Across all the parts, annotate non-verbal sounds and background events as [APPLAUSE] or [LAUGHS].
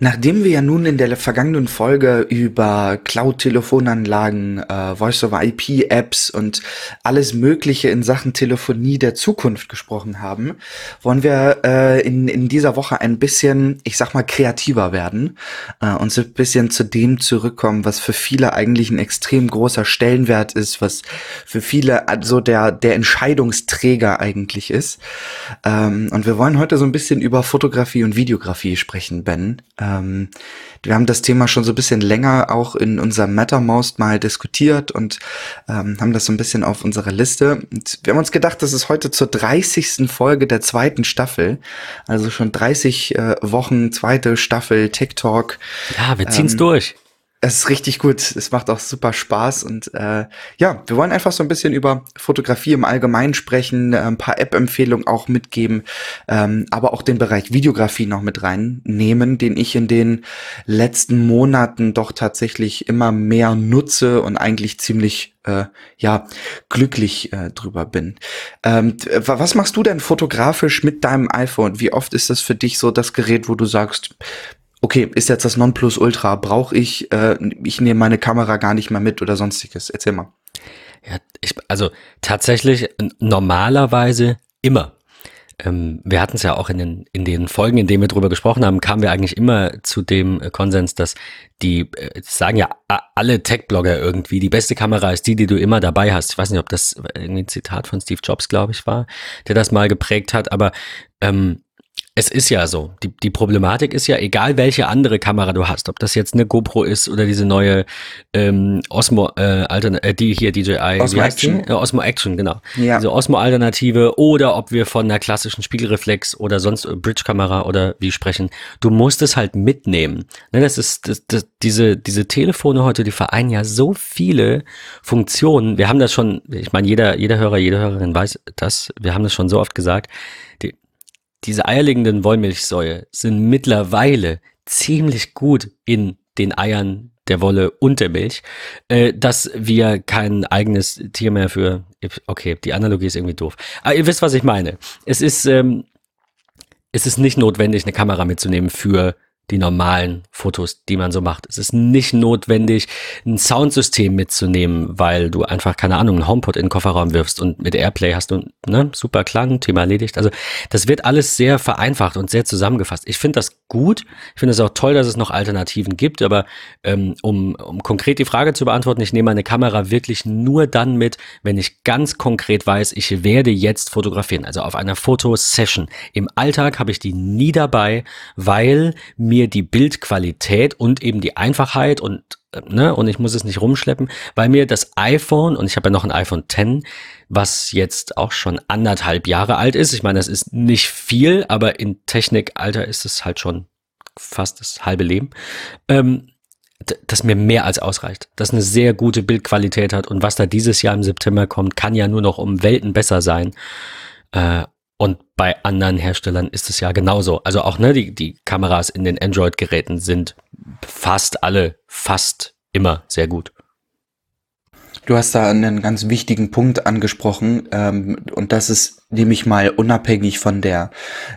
Nachdem wir ja nun in der vergangenen Folge über Cloud-Telefonanlagen, äh, Voice-over-IP-Apps und alles Mögliche in Sachen Telefonie der Zukunft gesprochen haben, wollen wir äh, in, in dieser Woche ein bisschen, ich sag mal, kreativer werden äh, und so ein bisschen zu dem zurückkommen, was für viele eigentlich ein extrem großer Stellenwert ist, was für viele also der, der Entscheidungsträger eigentlich ist. Ähm, und wir wollen heute so ein bisschen über Fotografie und Videografie sprechen, Ben. Äh, ähm, wir haben das Thema schon so ein bisschen länger auch in unserem Mattermost mal diskutiert und ähm, haben das so ein bisschen auf unserer Liste. Und wir haben uns gedacht, das ist heute zur 30. Folge der zweiten Staffel. Also schon 30 äh, Wochen, zweite Staffel TikTok. Ja, wir ziehen's ähm, durch. Es ist richtig gut. Es macht auch super Spaß. Und äh, ja, wir wollen einfach so ein bisschen über Fotografie im Allgemeinen sprechen, äh, ein paar App-Empfehlungen auch mitgeben, ähm, aber auch den Bereich Videografie noch mit reinnehmen, den ich in den letzten Monaten doch tatsächlich immer mehr nutze und eigentlich ziemlich äh, ja glücklich äh, drüber bin. Ähm, was machst du denn fotografisch mit deinem iPhone? Wie oft ist das für dich so das Gerät, wo du sagst, okay, ist jetzt das Nonplusultra, brauche ich, äh, ich nehme meine Kamera gar nicht mehr mit oder sonstiges. Erzähl mal. Ja, ich, also tatsächlich normalerweise immer. Ähm, wir hatten es ja auch in den, in den Folgen, in denen wir drüber gesprochen haben, kamen wir eigentlich immer zu dem äh, Konsens, dass die, äh, sagen ja alle Tech-Blogger irgendwie, die beste Kamera ist die, die du immer dabei hast. Ich weiß nicht, ob das irgendwie ein Zitat von Steve Jobs, glaube ich, war, der das mal geprägt hat, aber ähm, es ist ja so. Die, die Problematik ist ja, egal welche andere Kamera du hast, ob das jetzt eine GoPro ist oder diese neue ähm, Osmo, äh, Altern äh, die hier DJI, Osmo Action, äh, Osmo Action, genau. Ja. Diese Osmo-Alternative oder ob wir von einer klassischen Spiegelreflex oder sonst äh, Bridge-Kamera oder wie sprechen. Du musst es halt mitnehmen. Ne, das ist das, das, diese diese Telefone heute, die vereinen ja so viele Funktionen. Wir haben das schon. Ich meine, jeder jeder Hörer, jede Hörerin weiß das. Wir haben das schon so oft gesagt diese eierlegenden Wollmilchsäue sind mittlerweile ziemlich gut in den Eiern der Wolle und der Milch, äh, dass wir kein eigenes Tier mehr für. Okay, die Analogie ist irgendwie doof. Aber ihr wisst, was ich meine. Es ist, ähm, es ist nicht notwendig, eine Kamera mitzunehmen für die normalen Fotos, die man so macht. Es ist nicht notwendig, ein Soundsystem mitzunehmen, weil du einfach, keine Ahnung, einen HomePod in den Kofferraum wirfst und mit Airplay hast du, ne, super Klang, Thema erledigt. Also, das wird alles sehr vereinfacht und sehr zusammengefasst. Ich finde das gut. Ich finde es auch toll, dass es noch Alternativen gibt, aber ähm, um, um konkret die Frage zu beantworten, ich nehme meine Kamera wirklich nur dann mit, wenn ich ganz konkret weiß, ich werde jetzt fotografieren, also auf einer Fotosession. Im Alltag habe ich die nie dabei, weil mir mir die Bildqualität und eben die Einfachheit und äh, ne, und ich muss es nicht rumschleppen, weil mir das iPhone und ich habe ja noch ein iPhone X, was jetzt auch schon anderthalb Jahre alt ist. Ich meine, das ist nicht viel, aber in Technikalter ist es halt schon fast das halbe Leben. Ähm, das mir mehr als ausreicht, das eine sehr gute Bildqualität hat und was da dieses Jahr im September kommt, kann ja nur noch um Welten besser sein. Äh, und bei anderen Herstellern ist es ja genauso. Also auch ne, die, die Kameras in den Android-Geräten sind fast alle, fast immer sehr gut. Du hast da einen ganz wichtigen Punkt angesprochen ähm, und das ist nehme ich mal unabhängig von der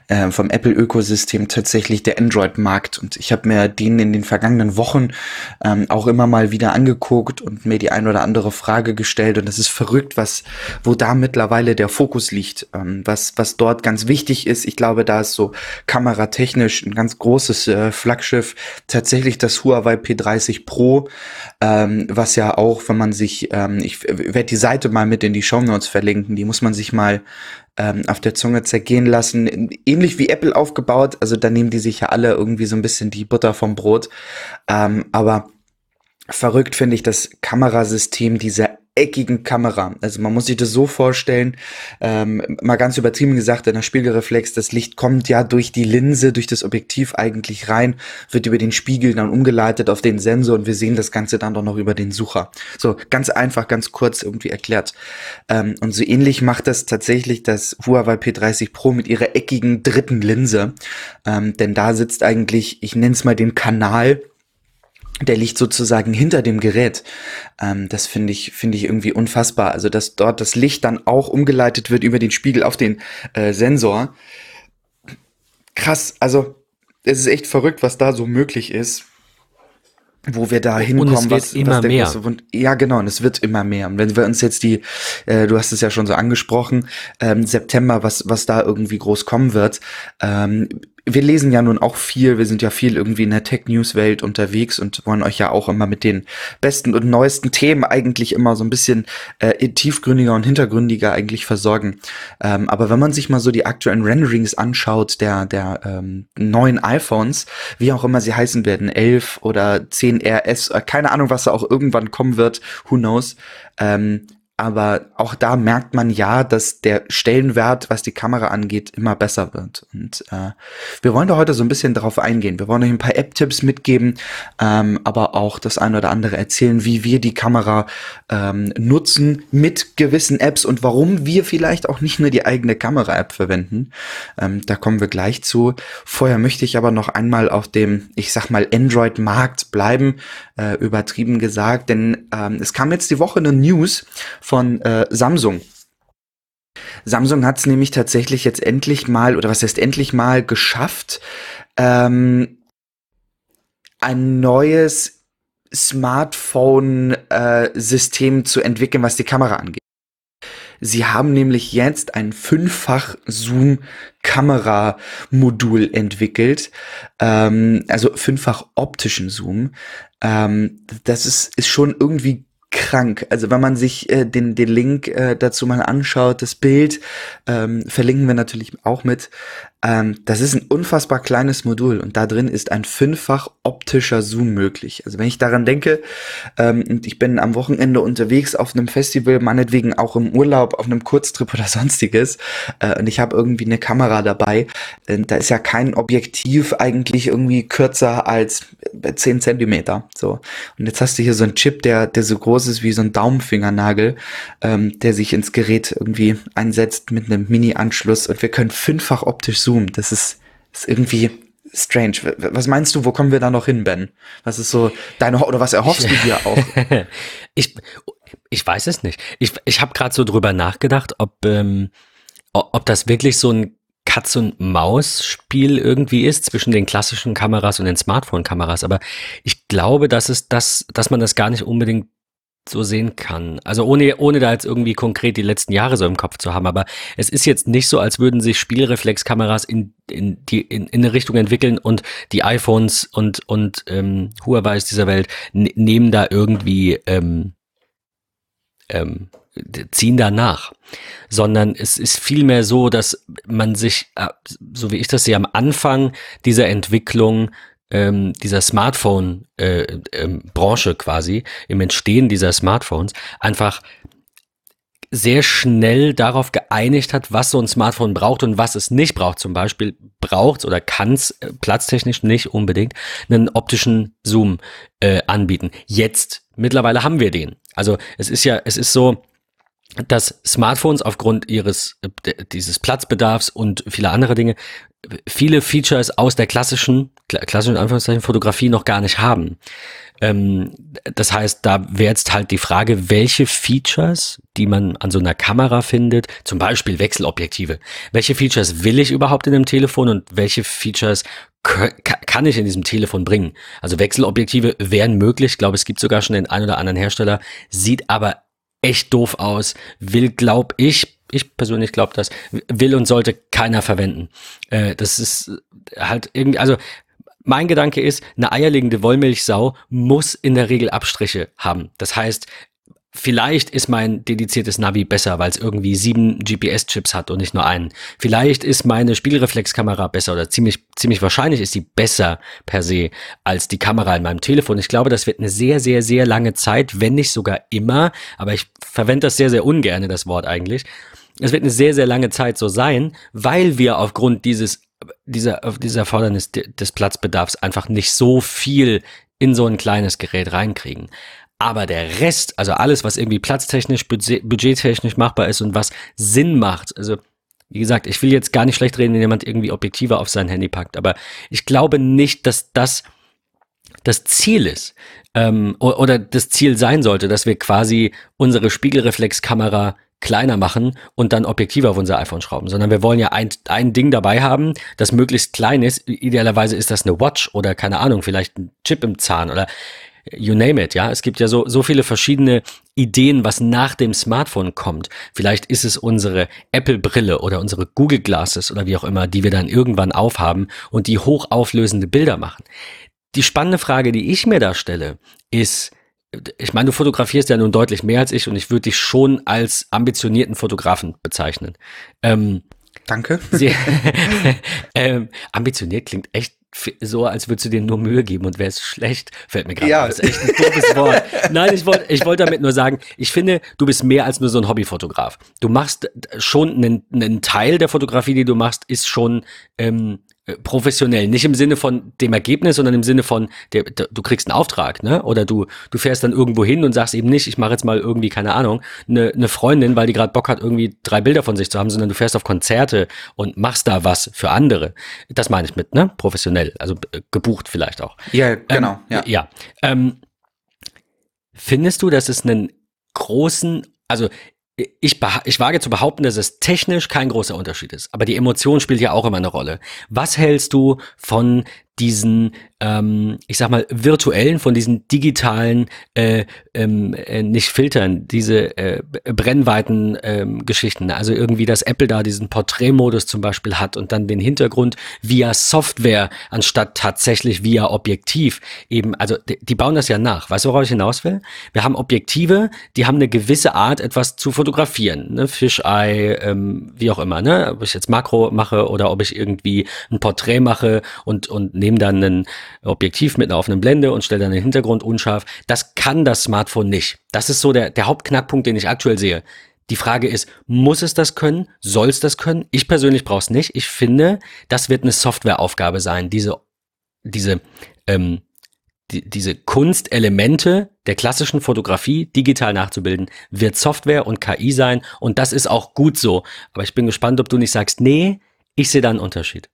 äh, vom Apple-Ökosystem tatsächlich der Android-Markt. Und ich habe mir den in den vergangenen Wochen ähm, auch immer mal wieder angeguckt und mir die ein oder andere Frage gestellt. Und das ist verrückt, was wo da mittlerweile der Fokus liegt, ähm, was was dort ganz wichtig ist. Ich glaube, da ist so kameratechnisch ein ganz großes äh, Flaggschiff tatsächlich das Huawei P30 Pro, ähm, was ja auch, wenn man sich, ähm, ich werde die Seite mal mit in die Show Notes verlinken, die muss man sich mal ähm, auf der Zunge zergehen lassen. Ähnlich wie Apple aufgebaut, also da nehmen die sich ja alle irgendwie so ein bisschen die Butter vom Brot. Ähm, aber verrückt finde ich das Kamerasystem dieser eckigen Kamera. Also man muss sich das so vorstellen, ähm, mal ganz übertrieben gesagt, in der Spiegelreflex, das Licht kommt ja durch die Linse, durch das Objektiv eigentlich rein, wird über den Spiegel dann umgeleitet auf den Sensor und wir sehen das Ganze dann doch noch über den Sucher. So, ganz einfach, ganz kurz irgendwie erklärt. Ähm, und so ähnlich macht das tatsächlich das Huawei P30 Pro mit ihrer eckigen dritten Linse. Ähm, denn da sitzt eigentlich, ich nenne es mal den Kanal, der liegt sozusagen hinter dem Gerät. Ähm, das finde ich, finde ich irgendwie unfassbar. Also, dass dort das Licht dann auch umgeleitet wird über den Spiegel auf den äh, Sensor. Krass, also es ist echt verrückt, was da so möglich ist wo wir da hinkommen, und es wird was, immer was der mehr. große Wund ja, genau, und es wird immer mehr. Und wenn wir uns jetzt die, äh, du hast es ja schon so angesprochen, ähm, September, was, was da irgendwie groß kommen wird, ähm, wir lesen ja nun auch viel, wir sind ja viel irgendwie in der Tech-News-Welt unterwegs und wollen euch ja auch immer mit den besten und neuesten Themen eigentlich immer so ein bisschen äh, tiefgründiger und hintergründiger eigentlich versorgen. Ähm, aber wenn man sich mal so die aktuellen Renderings anschaut der, der ähm, neuen iPhones, wie auch immer sie heißen werden, 11 oder 10 RS, äh, keine Ahnung, was da auch irgendwann kommen wird, who knows, ähm, aber auch da merkt man ja, dass der Stellenwert, was die Kamera angeht, immer besser wird. Und äh, wir wollen da heute so ein bisschen darauf eingehen. Wir wollen euch ein paar App-Tipps mitgeben, ähm, aber auch das eine oder andere erzählen, wie wir die Kamera ähm, nutzen mit gewissen Apps und warum wir vielleicht auch nicht nur die eigene Kamera-App verwenden. Ähm, da kommen wir gleich zu. Vorher möchte ich aber noch einmal auf dem, ich sag mal, Android-Markt bleiben, äh, übertrieben gesagt, denn ähm, es kam jetzt die Woche eine News von äh, Samsung. Samsung hat es nämlich tatsächlich jetzt endlich mal, oder was heißt endlich mal, geschafft, ähm, ein neues Smartphone-System äh, zu entwickeln, was die Kamera angeht. Sie haben nämlich jetzt ein fünffach Zoom-Kamera-Modul entwickelt, ähm, also fünffach optischen Zoom. Ähm, das ist, ist schon irgendwie krank. Also wenn man sich äh, den, den Link äh, dazu mal anschaut, das Bild ähm, verlinken wir natürlich auch mit. Ähm, das ist ein unfassbar kleines Modul und da drin ist ein fünffach optischer Zoom möglich. Also wenn ich daran denke, ähm, ich bin am Wochenende unterwegs auf einem Festival, meinetwegen auch im Urlaub, auf einem Kurztrip oder [LAUGHS] sonstiges, äh, und ich habe irgendwie eine Kamera dabei, äh, da ist ja kein Objektiv eigentlich irgendwie kürzer als 10 Zentimeter. So. Und jetzt hast du hier so einen Chip, der, der so groß ist wie so ein Daumenfingernagel, ähm, der sich ins Gerät irgendwie einsetzt mit einem Mini-Anschluss und wir können fünffach optisch zoomen Zoom. Das ist, ist irgendwie strange. Was meinst du, wo kommen wir da noch hin, Ben? Was ist so deine, oder was erhoffst du dir auch? [LAUGHS] ich, ich weiß es nicht. Ich, ich habe gerade so drüber nachgedacht, ob, ähm, ob das wirklich so ein Katz- und Maus-Spiel irgendwie ist zwischen den klassischen Kameras und den Smartphone-Kameras. Aber ich glaube, dass es das, dass man das gar nicht unbedingt so sehen kann. Also ohne, ohne da jetzt irgendwie konkret die letzten Jahre so im Kopf zu haben, aber es ist jetzt nicht so, als würden sich Spielreflexkameras in, in, die, in, in eine Richtung entwickeln und die iPhones und, und ähm, Huawei dieser Welt nehmen da irgendwie ähm, ähm, ziehen da nach, sondern es ist vielmehr so, dass man sich, äh, so wie ich das sehe, am Anfang dieser Entwicklung ähm, dieser Smartphone-Branche äh, ähm, quasi, im Entstehen dieser Smartphones, einfach sehr schnell darauf geeinigt hat, was so ein Smartphone braucht und was es nicht braucht. Zum Beispiel braucht oder kann es äh, platztechnisch nicht unbedingt einen optischen Zoom äh, anbieten. Jetzt, mittlerweile haben wir den. Also es ist ja, es ist so, dass Smartphones aufgrund ihres äh, dieses Platzbedarfs und vieler anderer Dinge viele Features aus der klassischen klassischen Anführungszeichen Fotografie noch gar nicht haben. Ähm, das heißt, da wäre jetzt halt die Frage, welche Features, die man an so einer Kamera findet, zum Beispiel Wechselobjektive, welche Features will ich überhaupt in einem Telefon und welche Features kann ich in diesem Telefon bringen? Also Wechselobjektive wären möglich. Ich glaube, es gibt sogar schon den einen oder anderen Hersteller, sieht aber echt doof aus, will, glaub ich, ich persönlich glaube das, will und sollte keiner verwenden. Äh, das ist halt irgendwie, also mein Gedanke ist, eine eierlegende Wollmilchsau muss in der Regel Abstriche haben. Das heißt, Vielleicht ist mein dediziertes Navi besser, weil es irgendwie sieben GPS-Chips hat und nicht nur einen. Vielleicht ist meine Spiegelreflexkamera besser oder ziemlich, ziemlich wahrscheinlich ist sie besser per se als die Kamera in meinem Telefon. Ich glaube, das wird eine sehr, sehr, sehr lange Zeit, wenn nicht sogar immer, aber ich verwende das sehr, sehr ungerne, das Wort eigentlich. Es wird eine sehr, sehr lange Zeit so sein, weil wir aufgrund dieses, dieser, dieser Erfordernis des Platzbedarfs einfach nicht so viel in so ein kleines Gerät reinkriegen. Aber der Rest, also alles, was irgendwie platztechnisch, budget, budgettechnisch machbar ist und was Sinn macht, also wie gesagt, ich will jetzt gar nicht schlecht reden, wenn jemand irgendwie Objektive auf sein Handy packt, aber ich glaube nicht, dass das das Ziel ist ähm, oder das Ziel sein sollte, dass wir quasi unsere Spiegelreflexkamera kleiner machen und dann Objektive auf unser iPhone schrauben, sondern wir wollen ja ein, ein Ding dabei haben, das möglichst klein ist. Idealerweise ist das eine Watch oder keine Ahnung, vielleicht ein Chip im Zahn oder you name it, ja. Es gibt ja so, so viele verschiedene Ideen, was nach dem Smartphone kommt. Vielleicht ist es unsere Apple-Brille oder unsere Google Glasses oder wie auch immer, die wir dann irgendwann aufhaben und die hochauflösende Bilder machen. Die spannende Frage, die ich mir da stelle, ist, ich meine, du fotografierst ja nun deutlich mehr als ich und ich würde dich schon als ambitionierten Fotografen bezeichnen. Ähm, Danke. Sie, [LAUGHS] [LAUGHS] ähm, ambitioniert klingt echt so, als würdest du dir nur Mühe geben und wäre es schlecht, fällt mir gerade. Ja. Das ist echt ein doofes Wort. Nein, ich wollte ich wollt damit nur sagen, ich finde, du bist mehr als nur so ein Hobbyfotograf. Du machst schon einen, einen Teil der Fotografie, die du machst, ist schon ähm, äh, professionell, nicht im Sinne von dem Ergebnis, sondern im Sinne von, der, der, du kriegst einen Auftrag, ne? Oder du, du fährst dann irgendwo hin und sagst eben nicht, ich mache jetzt mal irgendwie, keine Ahnung, eine, eine Freundin, weil die gerade Bock hat, irgendwie drei Bilder von sich zu haben, sondern du fährst auf Konzerte und machst da was für andere. Das meine ich mit, ne? Professionell, also äh, gebucht vielleicht auch. Ja, genau. Ähm, ja. ja. Ähm, findest du, dass es einen großen, also ich, ich wage zu behaupten, dass es technisch kein großer Unterschied ist. Aber die Emotion spielt ja auch immer eine Rolle. Was hältst du von diesen ähm, ich sag mal, virtuellen, von diesen digitalen, äh, ähm, äh, nicht Filtern, diese äh, brennweiten ähm, Geschichten. Also irgendwie, dass Apple da diesen Porträtmodus zum Beispiel hat und dann den Hintergrund via Software anstatt tatsächlich via Objektiv eben, also die, die bauen das ja nach. Weißt du, worauf ich hinaus will? Wir haben Objektive, die haben eine gewisse Art, etwas zu fotografieren. Ne? Fisheye, ähm, wie auch immer, ne? Ob ich jetzt Makro mache oder ob ich irgendwie ein Porträt mache und, und nehme dann einen Objektiv mit einer offenen Blende und stelle dann den Hintergrund unscharf. Das kann das Smartphone nicht. Das ist so der, der Hauptknackpunkt, den ich aktuell sehe. Die Frage ist, muss es das können? Soll es das können? Ich persönlich brauche es nicht. Ich finde, das wird eine Softwareaufgabe sein, diese, diese, ähm, die, diese Kunstelemente der klassischen Fotografie digital nachzubilden, wird Software und KI sein. Und das ist auch gut so. Aber ich bin gespannt, ob du nicht sagst, nee, ich sehe da einen Unterschied.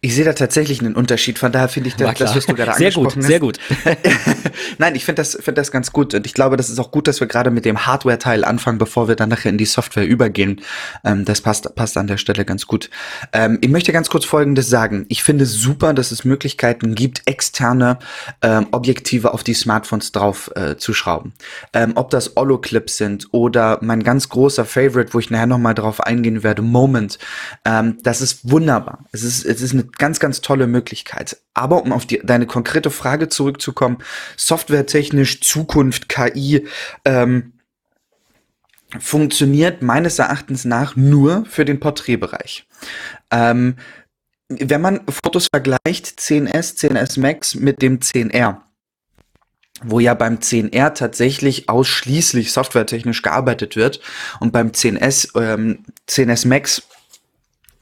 Ich sehe da tatsächlich einen Unterschied. Von daher finde ich das, das, was du gerade sehr angesprochen gut, Sehr gut, sehr gut. Nein, ich finde das, finde das ganz gut. Und ich glaube, das ist auch gut, dass wir gerade mit dem Hardware-Teil anfangen, bevor wir dann nachher in die Software übergehen. Ähm, das passt, passt an der Stelle ganz gut. Ähm, ich möchte ganz kurz Folgendes sagen. Ich finde super, dass es Möglichkeiten gibt, externe ähm, Objektive auf die Smartphones drauf äh, zu schrauben. Ähm, ob das Holo-Clips sind oder mein ganz großer Favorite, wo ich nachher nochmal drauf eingehen werde, Moment. Ähm, das ist wunderbar. Es ist, es ist eine ganz, ganz tolle Möglichkeit. Aber um auf die, deine konkrete Frage zurückzukommen, softwaretechnisch, Zukunft, KI, ähm, funktioniert meines Erachtens nach nur für den Porträtbereich. Ähm, wenn man Fotos vergleicht, 10S, 10S Max mit dem 10R, wo ja beim 10R tatsächlich ausschließlich softwaretechnisch gearbeitet wird und beim 10S, ähm, 10S Max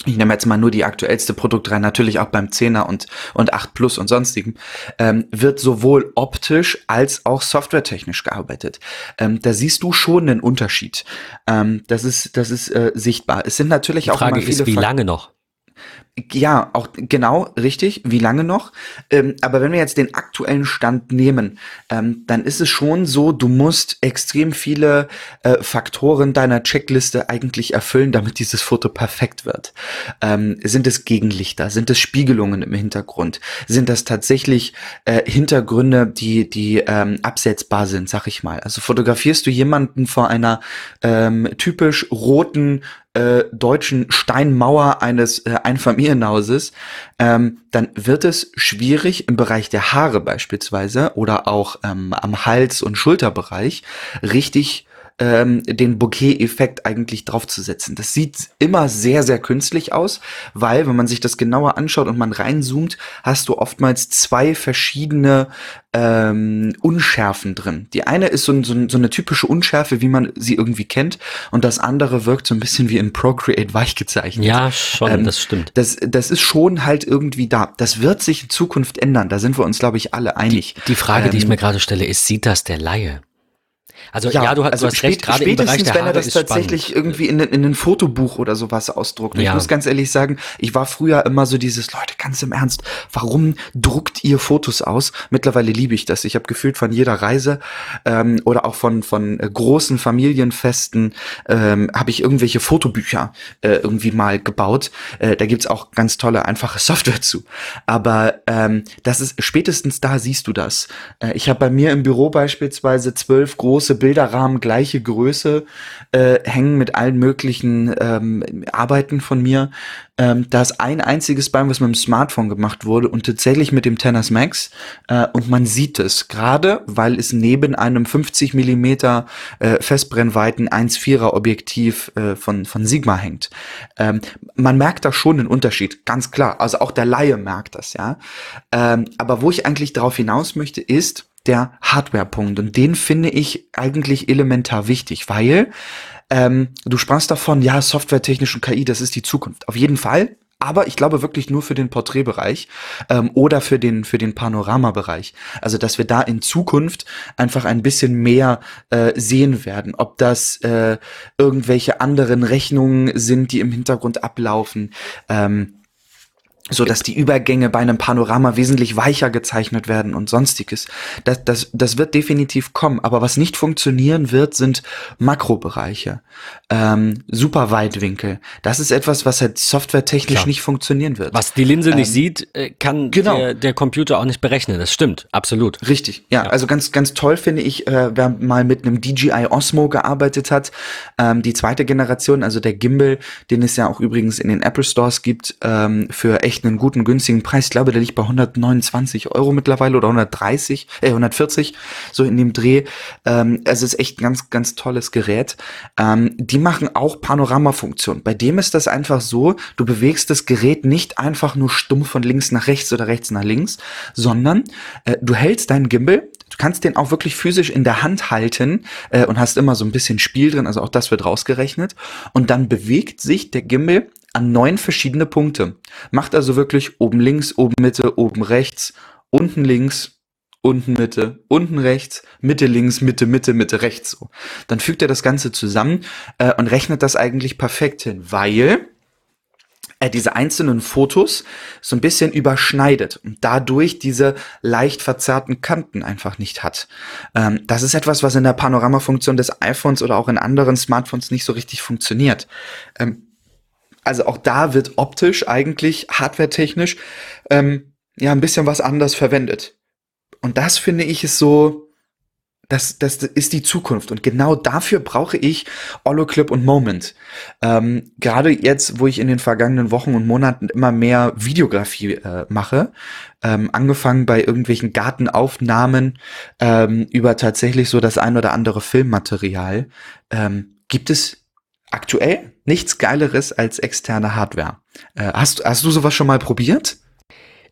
ich nehme jetzt mal nur die aktuellste Produktreihe, natürlich auch beim 10er und, und 8 Plus und sonstigen, ähm, wird sowohl optisch als auch softwaretechnisch gearbeitet. Ähm, da siehst du schon einen Unterschied. Ähm, das ist, das ist äh, sichtbar. Es sind natürlich die auch Frage viele ist, wie lange noch? Ja, auch genau richtig. Wie lange noch? Ähm, aber wenn wir jetzt den aktuellen Stand nehmen, ähm, dann ist es schon so, du musst extrem viele äh, Faktoren deiner Checkliste eigentlich erfüllen, damit dieses Foto perfekt wird. Ähm, sind es Gegenlichter? Sind es Spiegelungen im Hintergrund? Sind das tatsächlich äh, Hintergründe, die die ähm, absetzbar sind, sag ich mal? Also fotografierst du jemanden vor einer ähm, typisch roten äh, deutschen Steinmauer eines äh, Einfamilienhauses, ähm, dann wird es schwierig im Bereich der Haare beispielsweise oder auch ähm, am Hals- und Schulterbereich richtig ähm, den Bouquet-Effekt eigentlich draufzusetzen. Das sieht immer sehr, sehr künstlich aus, weil, wenn man sich das genauer anschaut und man reinzoomt, hast du oftmals zwei verschiedene ähm, Unschärfen drin. Die eine ist so, so, so eine typische Unschärfe, wie man sie irgendwie kennt, und das andere wirkt so ein bisschen wie in Procreate weich gezeichnet. Ja, schon, ähm, das stimmt. Das, das ist schon halt irgendwie da. Das wird sich in Zukunft ändern. Da sind wir uns, glaube ich, alle einig. Die, die Frage, ähm, die ich ähm, mir gerade stelle, ist, sieht das der Laie? Also ja, ja du, hast, also du hast recht, gerade im Bereich der wenn er das tatsächlich spannend. irgendwie in, in ein Fotobuch oder sowas ausdruckt. Ja. Ich muss ganz ehrlich sagen, ich war früher immer so dieses, Leute, ganz im Ernst, warum druckt ihr Fotos aus? Mittlerweile liebe ich das. Ich habe gefühlt von jeder Reise ähm, oder auch von, von äh, großen Familienfesten ähm, habe ich irgendwelche Fotobücher äh, irgendwie mal gebaut. Äh, da gibt's auch ganz tolle, einfache Software zu. Aber ähm, das ist spätestens da siehst du das. Äh, ich habe bei mir im Büro beispielsweise zwölf große Bilderrahmen gleiche Größe äh, hängen mit allen möglichen ähm, Arbeiten von mir. Ähm, da ist ein einziges beim, was mit dem Smartphone gemacht wurde und tatsächlich mit dem Tennis Max. Äh, und man sieht es gerade, weil es neben einem 50 Millimeter äh, Festbrennweiten 1,4er Objektiv äh, von, von Sigma hängt. Ähm, man merkt da schon den Unterschied, ganz klar. Also auch der Laie merkt das, ja. Ähm, aber wo ich eigentlich darauf hinaus möchte, ist, der Hardware-Punkt. Und den finde ich eigentlich elementar wichtig, weil ähm, du sprachst davon, ja, softwaretechnisch und KI, das ist die Zukunft. Auf jeden Fall. Aber ich glaube wirklich nur für den Porträtbereich ähm, oder für den für den Panoramabereich. Also dass wir da in Zukunft einfach ein bisschen mehr äh, sehen werden. Ob das äh, irgendwelche anderen Rechnungen sind, die im Hintergrund ablaufen. Ähm, so dass die Übergänge bei einem Panorama wesentlich weicher gezeichnet werden und sonstiges. Das, das, das wird definitiv kommen. Aber was nicht funktionieren wird, sind Makrobereiche, ähm, Superweitwinkel. Das ist etwas, was halt softwaretechnisch Klar. nicht funktionieren wird. Was die Linse ähm, nicht sieht, äh, kann genau. der, der Computer auch nicht berechnen. Das stimmt, absolut. Richtig, ja. ja. Also ganz, ganz toll finde ich, äh, wer mal mit einem DJI Osmo gearbeitet hat, ähm, die zweite Generation, also der Gimbal, den es ja auch übrigens in den Apple Stores gibt, ähm, für echt echt einen guten, günstigen Preis. Ich glaube, der liegt bei 129 Euro mittlerweile oder 130, äh, 140, so in dem Dreh. Ähm, es ist echt ein ganz, ganz tolles Gerät. Ähm, die machen auch Panoramafunktion. Bei dem ist das einfach so, du bewegst das Gerät nicht einfach nur stumpf von links nach rechts oder rechts nach links, sondern äh, du hältst deinen Gimbal, Du kannst den auch wirklich physisch in der Hand halten äh, und hast immer so ein bisschen Spiel drin, also auch das wird rausgerechnet. Und dann bewegt sich der Gimbal an neun verschiedene Punkte. Macht also wirklich oben links, oben Mitte, oben rechts, unten links, unten Mitte, unten rechts, Mitte links, Mitte, Mitte, Mitte rechts. So. Dann fügt er das Ganze zusammen äh, und rechnet das eigentlich perfekt hin, weil er diese einzelnen Fotos so ein bisschen überschneidet und dadurch diese leicht verzerrten Kanten einfach nicht hat. Ähm, das ist etwas, was in der Panoramafunktion des iPhones oder auch in anderen Smartphones nicht so richtig funktioniert. Ähm, also auch da wird optisch eigentlich, hardwaretechnisch, ähm, ja, ein bisschen was anders verwendet. Und das finde ich ist so, das, das ist die Zukunft. Und genau dafür brauche ich Holoclip und Moment. Ähm, Gerade jetzt, wo ich in den vergangenen Wochen und Monaten immer mehr Videografie äh, mache, ähm, angefangen bei irgendwelchen Gartenaufnahmen ähm, über tatsächlich so das ein oder andere Filmmaterial, ähm, gibt es aktuell nichts Geileres als externe Hardware. Äh, hast, hast du sowas schon mal probiert?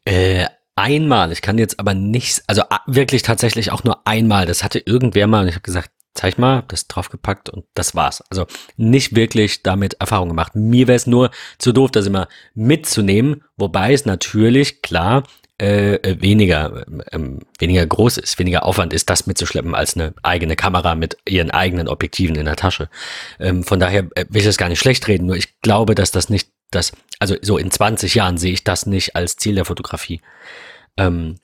Äh, einmal. Ich kann jetzt aber nichts, also wirklich tatsächlich auch nur einmal. Das hatte irgendwer mal und ich habe gesagt, zeig mal, das draufgepackt und das war's. Also nicht wirklich damit Erfahrung gemacht. Mir wäre es nur zu doof, das immer mitzunehmen, wobei es natürlich, klar, äh, äh, weniger, ähm, weniger groß ist, weniger Aufwand ist, das mitzuschleppen als eine eigene Kamera mit ihren eigenen Objektiven in der Tasche. Ähm, von daher äh, will ich das gar nicht schlecht reden, nur ich glaube, dass das nicht das, also so in 20 Jahren sehe ich das nicht als Ziel der Fotografie. Ähm,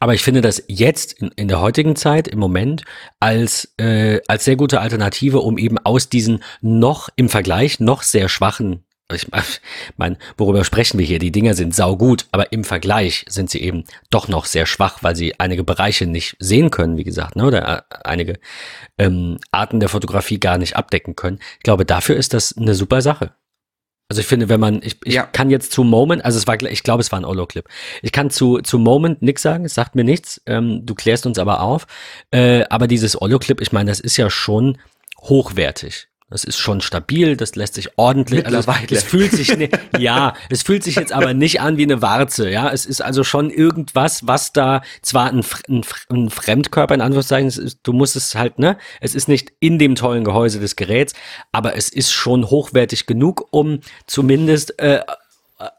aber ich finde das jetzt in, in, der heutigen Zeit im Moment als, äh, als sehr gute Alternative, um eben aus diesen noch im Vergleich noch sehr schwachen ich [LAUGHS] meine, worüber sprechen wir hier? Die Dinger sind saugut, aber im Vergleich sind sie eben doch noch sehr schwach, weil sie einige Bereiche nicht sehen können, wie gesagt, ne? oder äh, einige ähm, Arten der Fotografie gar nicht abdecken können. Ich glaube, dafür ist das eine super Sache. Also ich finde, wenn man, ich, ich ja. kann jetzt zu Moment, also es war, ich glaube, es war ein Olo-Clip. Ich kann zu, zu Moment nichts sagen, es sagt mir nichts. Ähm, du klärst uns aber auf. Äh, aber dieses Olo-Clip, ich meine, das ist ja schon hochwertig. Das ist schon stabil, das lässt sich ordentlich. Also es, es fühlt sich ne, [LAUGHS] ja, es fühlt sich jetzt aber nicht an wie eine Warze. Ja, es ist also schon irgendwas, was da zwar ein, ein, ein Fremdkörper in Anführungszeichen ist, du musst es halt ne, es ist nicht in dem tollen Gehäuse des Geräts, aber es ist schon hochwertig genug, um zumindest äh,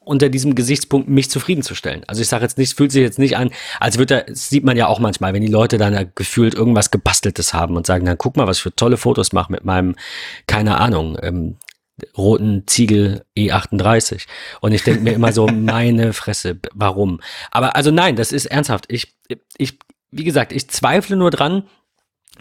unter diesem Gesichtspunkt mich zufriedenzustellen. Also ich sage jetzt nicht, es fühlt sich jetzt nicht an, als würde das sieht man ja auch manchmal, wenn die Leute dann gefühlt irgendwas gebasteltes haben und sagen, dann guck mal, was ich für tolle Fotos mache mit meinem, keine Ahnung, ähm, roten Ziegel E38. Und ich denke mir immer so, [LAUGHS] meine Fresse, warum? Aber also nein, das ist ernsthaft. Ich, ich, wie gesagt, ich zweifle nur dran,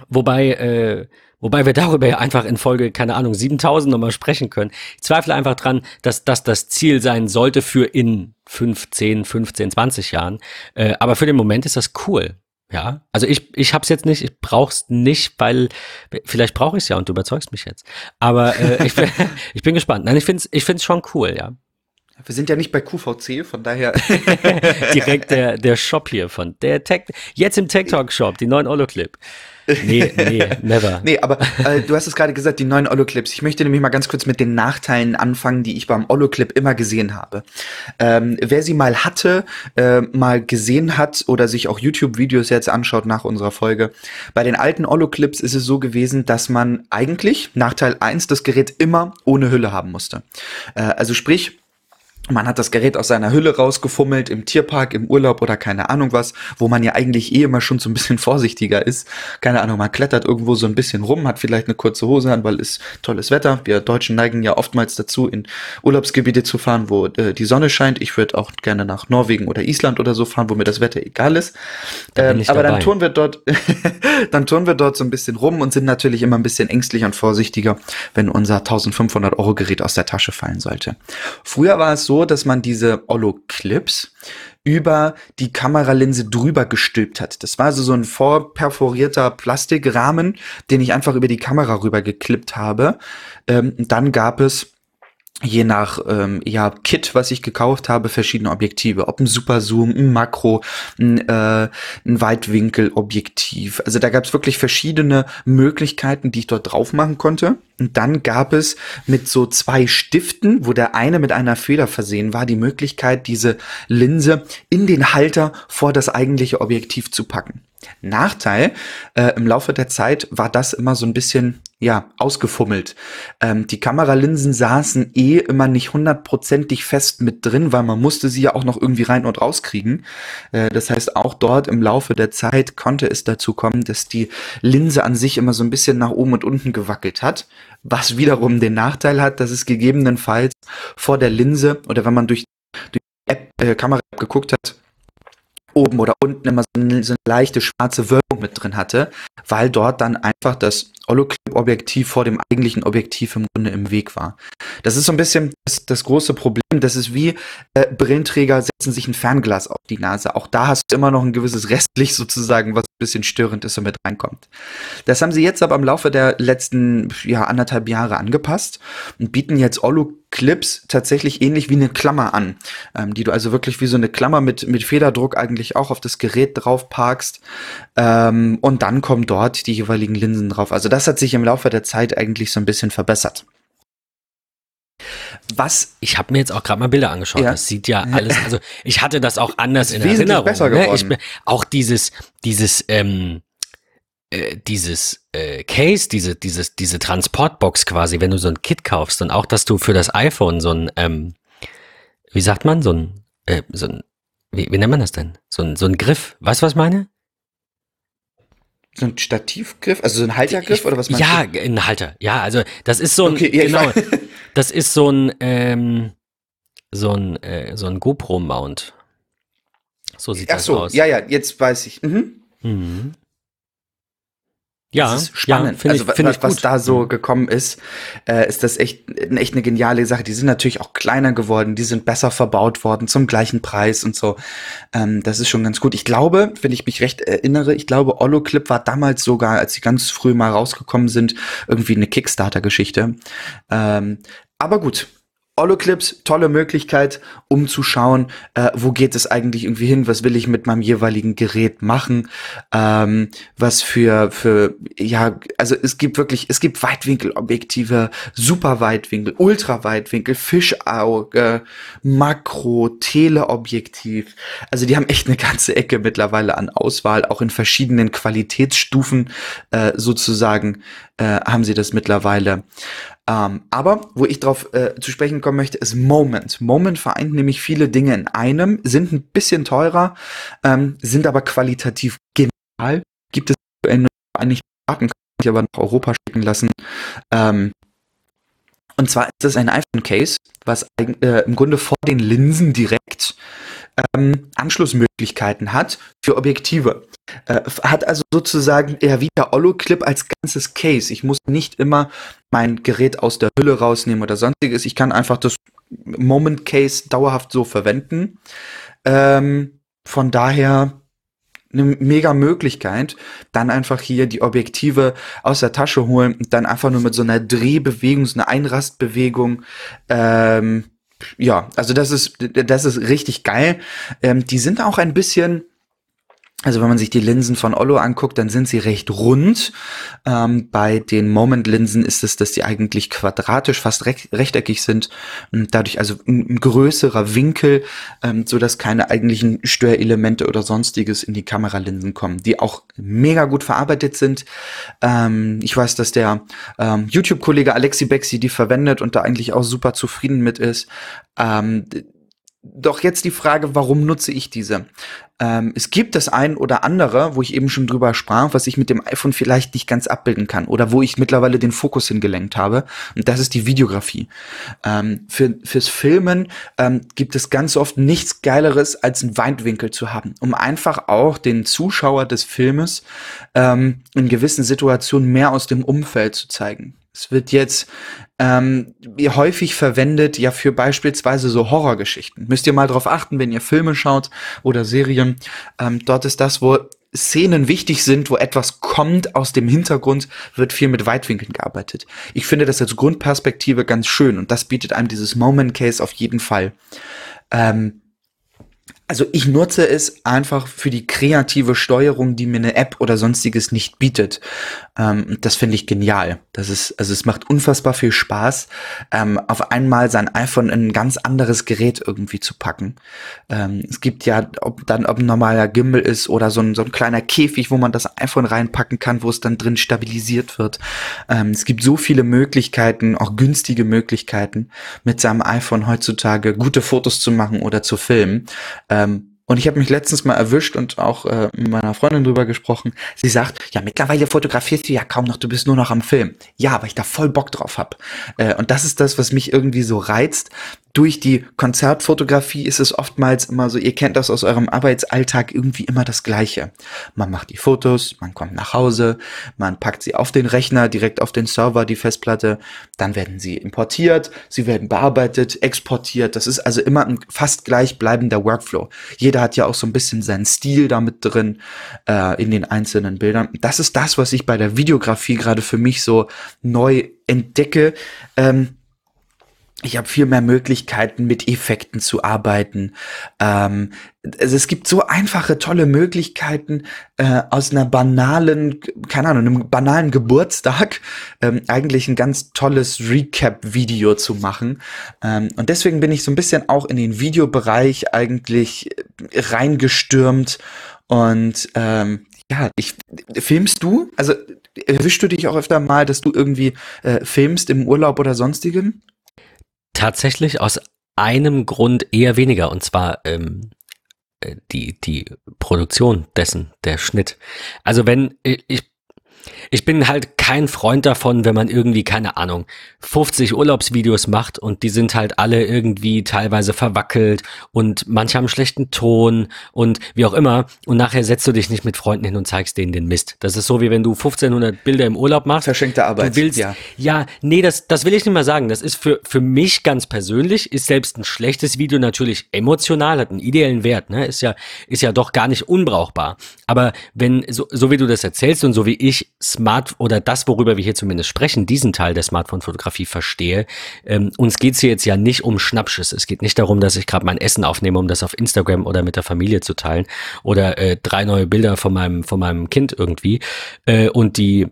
wobei, äh, Wobei wir darüber ja einfach in Folge, keine Ahnung, 7000 nochmal sprechen können. Ich zweifle einfach dran, dass das das Ziel sein sollte für in 15, 15, 20 Jahren. Äh, aber für den Moment ist das cool. Ja, also ich, ich hab's jetzt nicht, ich brauch's nicht, weil vielleicht brauche ich's ja und du überzeugst mich jetzt. Aber äh, ich, bin, [LAUGHS] ich bin gespannt. Nein, ich find's, ich find's schon cool, ja. Wir sind ja nicht bei QVC, von daher. [LAUGHS] Direkt der, der Shop hier von der Tech, jetzt im Tech Talk Shop, die neuen Holoclip. Nee, nee, never. [LAUGHS] nee, aber äh, du hast es gerade gesagt, die neuen Holoclips. Ich möchte nämlich mal ganz kurz mit den Nachteilen anfangen, die ich beim Holoclip immer gesehen habe. Ähm, wer sie mal hatte, äh, mal gesehen hat oder sich auch YouTube-Videos jetzt anschaut nach unserer Folge, bei den alten Holoclips ist es so gewesen, dass man eigentlich, Nachteil eins das Gerät immer ohne Hülle haben musste. Äh, also sprich, man hat das Gerät aus seiner Hülle rausgefummelt im Tierpark, im Urlaub oder keine Ahnung was, wo man ja eigentlich eh immer schon so ein bisschen vorsichtiger ist. Keine Ahnung, man klettert irgendwo so ein bisschen rum, hat vielleicht eine kurze Hose an, weil es tolles Wetter. Wir Deutschen neigen ja oftmals dazu, in Urlaubsgebiete zu fahren, wo äh, die Sonne scheint. Ich würde auch gerne nach Norwegen oder Island oder so fahren, wo mir das Wetter egal ist. Ähm, aber dann tun wir dort, [LAUGHS] dann tun wir dort so ein bisschen rum und sind natürlich immer ein bisschen ängstlicher und vorsichtiger, wenn unser 1500 Euro Gerät aus der Tasche fallen sollte. Früher war es so, dass man diese Holo-Clips über die Kameralinse drüber gestülpt hat. Das war also so ein vorperforierter Plastikrahmen, den ich einfach über die Kamera rüber geklippt habe. Ähm, dann gab es je nach ähm, ja, Kit, was ich gekauft habe, verschiedene Objektive. Ob ein Superzoom, ein Makro, ein, äh, ein Weitwinkelobjektiv. Also da gab es wirklich verschiedene Möglichkeiten, die ich dort drauf machen konnte. Und dann gab es mit so zwei Stiften, wo der eine mit einer Feder versehen war, die Möglichkeit, diese Linse in den Halter vor das eigentliche Objektiv zu packen. Nachteil, äh, im Laufe der Zeit war das immer so ein bisschen, ja, ausgefummelt. Ähm, die Kameralinsen saßen eh immer nicht hundertprozentig fest mit drin, weil man musste sie ja auch noch irgendwie rein und rauskriegen. Äh, das heißt, auch dort im Laufe der Zeit konnte es dazu kommen, dass die Linse an sich immer so ein bisschen nach oben und unten gewackelt hat. Was wiederum den Nachteil hat, dass es gegebenenfalls vor der Linse oder wenn man durch, durch die App, äh, Kamera geguckt hat, oben oder unten immer so eine, so eine leichte schwarze Wirkung mit drin hatte, weil dort dann einfach das Holoclip-Objektiv vor dem eigentlichen Objektiv im Grunde im Weg war. Das ist so ein bisschen das, das große Problem. Das ist wie äh, Brillenträger setzen sich ein Fernglas auf die Nase. Auch da hast du immer noch ein gewisses Restlicht sozusagen, was ein bisschen störend ist und mit reinkommt. Das haben sie jetzt aber im Laufe der letzten ja, anderthalb Jahre angepasst und bieten jetzt Holoclip Clips tatsächlich ähnlich wie eine Klammer an, ähm, die du also wirklich wie so eine Klammer mit, mit Federdruck eigentlich auch auf das Gerät drauf parkst. Ähm, und dann kommen dort die jeweiligen Linsen drauf. Also das hat sich im Laufe der Zeit eigentlich so ein bisschen verbessert. Was? Ich habe mir jetzt auch gerade mal Bilder angeschaut. Ja. Das sieht ja [LAUGHS] alles. Also ich hatte das auch anders das in Erinnerung. Besser ne? geworden. Ich, auch dieses, dieses, ähm, äh, dieses äh, Case, diese, dieses, diese Transportbox quasi, wenn du so ein Kit kaufst und auch, dass du für das iPhone so ein, ähm, wie sagt man, so ein, äh, so ein, wie, wie nennt man das denn? So ein, so ein Griff. Weißt du, was ich meine? So ein Stativgriff, also so ein Haltergriff oder was meinst ja, du? Ja, ein Halter. Ja, also das ist so ein, okay, ja, genau, [LAUGHS] das ist so ein, ähm, so ein, äh, so ein GoPro-Mount. So sieht Ach das so, aus. Ja, ja, jetzt weiß ich. Mhm. Mhm. Ja, das ist spannend. Ja, also ich, was, was da so mhm. gekommen ist, äh, ist das echt, echt eine geniale Sache. Die sind natürlich auch kleiner geworden, die sind besser verbaut worden zum gleichen Preis und so. Ähm, das ist schon ganz gut. Ich glaube, wenn ich mich recht erinnere, ich glaube, Holoclip war damals sogar, als sie ganz früh mal rausgekommen sind, irgendwie eine Kickstarter-Geschichte. Ähm, aber gut, Holoclips, tolle Möglichkeit, um zu schauen, äh, wo geht es eigentlich irgendwie hin, was will ich mit meinem jeweiligen Gerät machen, ähm, was für, für, ja, also es gibt wirklich, es gibt Weitwinkelobjektive, Superweitwinkel, Ultraweitwinkel, Fischauge, Makro, Teleobjektiv. Also die haben echt eine ganze Ecke mittlerweile an Auswahl, auch in verschiedenen Qualitätsstufen äh, sozusagen. Äh, haben sie das mittlerweile. Ähm, aber wo ich drauf äh, zu sprechen kommen möchte, ist Moment. Moment vereint nämlich viele Dinge in einem, sind ein bisschen teurer, ähm, sind aber qualitativ genial. Gibt es eigentlich Daten, kann ich aber nach Europa schicken lassen. Ähm, und zwar ist das ein iPhone-Case, was äh, im Grunde vor den Linsen direkt ähm, Anschlussmöglichkeiten hat für Objektive. Äh, hat also sozusagen eher wie der Ollo-Clip als ganzes Case. Ich muss nicht immer mein Gerät aus der Hülle rausnehmen oder sonstiges. Ich kann einfach das Moment-Case dauerhaft so verwenden. Ähm, von daher eine mega Möglichkeit, dann einfach hier die Objektive aus der Tasche holen und dann einfach nur mit so einer Drehbewegung, so einer Einrastbewegung, ähm, ja, also das ist, das ist richtig geil. Ähm, die sind auch ein bisschen, also wenn man sich die Linsen von Ollo anguckt, dann sind sie recht rund. Ähm, bei den Moment-Linsen ist es, dass die eigentlich quadratisch, fast recht, rechteckig sind. Und dadurch also ein, ein größerer Winkel, ähm, so dass keine eigentlichen Störelemente oder sonstiges in die Kameralinsen kommen, die auch mega gut verarbeitet sind. Ähm, ich weiß, dass der ähm, YouTube-Kollege Alexi Bexi die verwendet und da eigentlich auch super zufrieden mit ist. Ähm, doch jetzt die Frage, warum nutze ich diese? Ähm, es gibt das ein oder andere, wo ich eben schon drüber sprach, was ich mit dem iPhone vielleicht nicht ganz abbilden kann oder wo ich mittlerweile den Fokus hingelenkt habe. Und das ist die Videografie. Ähm, für, fürs Filmen ähm, gibt es ganz oft nichts Geileres, als einen Weitwinkel zu haben, um einfach auch den Zuschauer des Filmes ähm, in gewissen Situationen mehr aus dem Umfeld zu zeigen. Es wird jetzt ähm, häufig verwendet, ja für beispielsweise so Horrorgeschichten. Müsst ihr mal drauf achten, wenn ihr Filme schaut oder Serien. Ähm, dort ist das, wo Szenen wichtig sind, wo etwas kommt aus dem Hintergrund, wird viel mit Weitwinkeln gearbeitet. Ich finde das als Grundperspektive ganz schön und das bietet einem dieses Moment Case auf jeden Fall. Ähm, also ich nutze es einfach für die kreative Steuerung, die mir eine App oder sonstiges nicht bietet. Ähm, das finde ich genial. Das ist, also es macht unfassbar viel Spaß, ähm, auf einmal sein iPhone in ein ganz anderes Gerät irgendwie zu packen. Ähm, es gibt ja, ob dann ob ein normaler Gimbal ist oder so ein, so ein kleiner Käfig, wo man das iPhone reinpacken kann, wo es dann drin stabilisiert wird. Ähm, es gibt so viele Möglichkeiten, auch günstige Möglichkeiten, mit seinem iPhone heutzutage gute Fotos zu machen oder zu filmen. Ähm, und ich habe mich letztens mal erwischt und auch äh, mit meiner Freundin drüber gesprochen. Sie sagt, ja, mittlerweile fotografierst du ja kaum noch, du bist nur noch am Film. Ja, weil ich da voll Bock drauf hab. Äh, und das ist das, was mich irgendwie so reizt, durch die Konzertfotografie ist es oftmals immer so, ihr kennt das aus eurem Arbeitsalltag irgendwie immer das Gleiche. Man macht die Fotos, man kommt nach Hause, man packt sie auf den Rechner, direkt auf den Server, die Festplatte, dann werden sie importiert, sie werden bearbeitet, exportiert. Das ist also immer ein fast gleichbleibender Workflow. Jeder hat ja auch so ein bisschen seinen Stil damit drin äh, in den einzelnen Bildern. Das ist das, was ich bei der Videografie gerade für mich so neu entdecke. Ähm, ich habe viel mehr Möglichkeiten, mit Effekten zu arbeiten. Ähm, also es gibt so einfache, tolle Möglichkeiten, äh, aus einer banalen, keine Ahnung, einem banalen Geburtstag ähm, eigentlich ein ganz tolles Recap-Video zu machen. Ähm, und deswegen bin ich so ein bisschen auch in den Videobereich eigentlich reingestürmt. Und ähm, ja, ich filmst du? Also erwischst du dich auch öfter mal, dass du irgendwie äh, filmst im Urlaub oder sonstigem? Tatsächlich aus einem Grund eher weniger, und zwar ähm, äh, die, die Produktion dessen, der Schnitt. Also wenn, ich ich bin halt kein Freund davon, wenn man irgendwie, keine Ahnung, 50 Urlaubsvideos macht und die sind halt alle irgendwie teilweise verwackelt und manche haben schlechten Ton und wie auch immer und nachher setzt du dich nicht mit Freunden hin und zeigst denen den Mist. Das ist so, wie wenn du 1500 Bilder im Urlaub machst. Verschenkte Arbeit. Du willst, ja. Ja, nee, das, das will ich nicht mal sagen. Das ist für, für mich ganz persönlich, ist selbst ein schlechtes Video natürlich emotional, hat einen ideellen Wert, ne? Ist ja, ist ja doch gar nicht unbrauchbar. Aber wenn, so, so wie du das erzählst und so wie ich Smart oder das, worüber wir hier zumindest sprechen, diesen Teil der Smartphone-Fotografie verstehe. Ähm, uns geht's hier jetzt ja nicht um Schnappschuss. Es geht nicht darum, dass ich gerade mein Essen aufnehme, um das auf Instagram oder mit der Familie zu teilen oder äh, drei neue Bilder von meinem von meinem Kind irgendwie äh, und die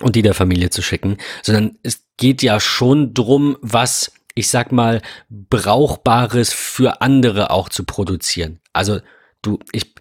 und die der Familie zu schicken, sondern es geht ja schon drum, was ich sag mal brauchbares für andere auch zu produzieren. Also du, ich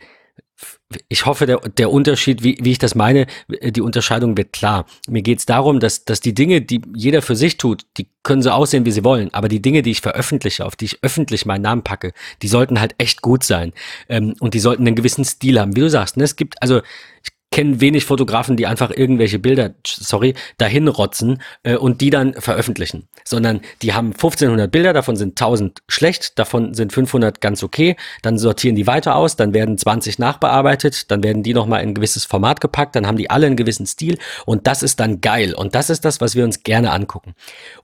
ich hoffe, der, der Unterschied, wie, wie ich das meine, die Unterscheidung wird klar. Mir geht es darum, dass, dass die Dinge, die jeder für sich tut, die können so aussehen, wie sie wollen. Aber die Dinge, die ich veröffentliche, auf die ich öffentlich meinen Namen packe, die sollten halt echt gut sein. Ähm, und die sollten einen gewissen Stil haben. Wie du sagst, ne? es gibt, also ich kenne wenig Fotografen, die einfach irgendwelche Bilder, sorry, dahin rotzen äh, und die dann veröffentlichen, sondern die haben 1500 Bilder, davon sind 1000 schlecht, davon sind 500 ganz okay, dann sortieren die weiter aus, dann werden 20 nachbearbeitet, dann werden die nochmal in ein gewisses Format gepackt, dann haben die alle einen gewissen Stil. Und das ist dann geil. Und das ist das, was wir uns gerne angucken.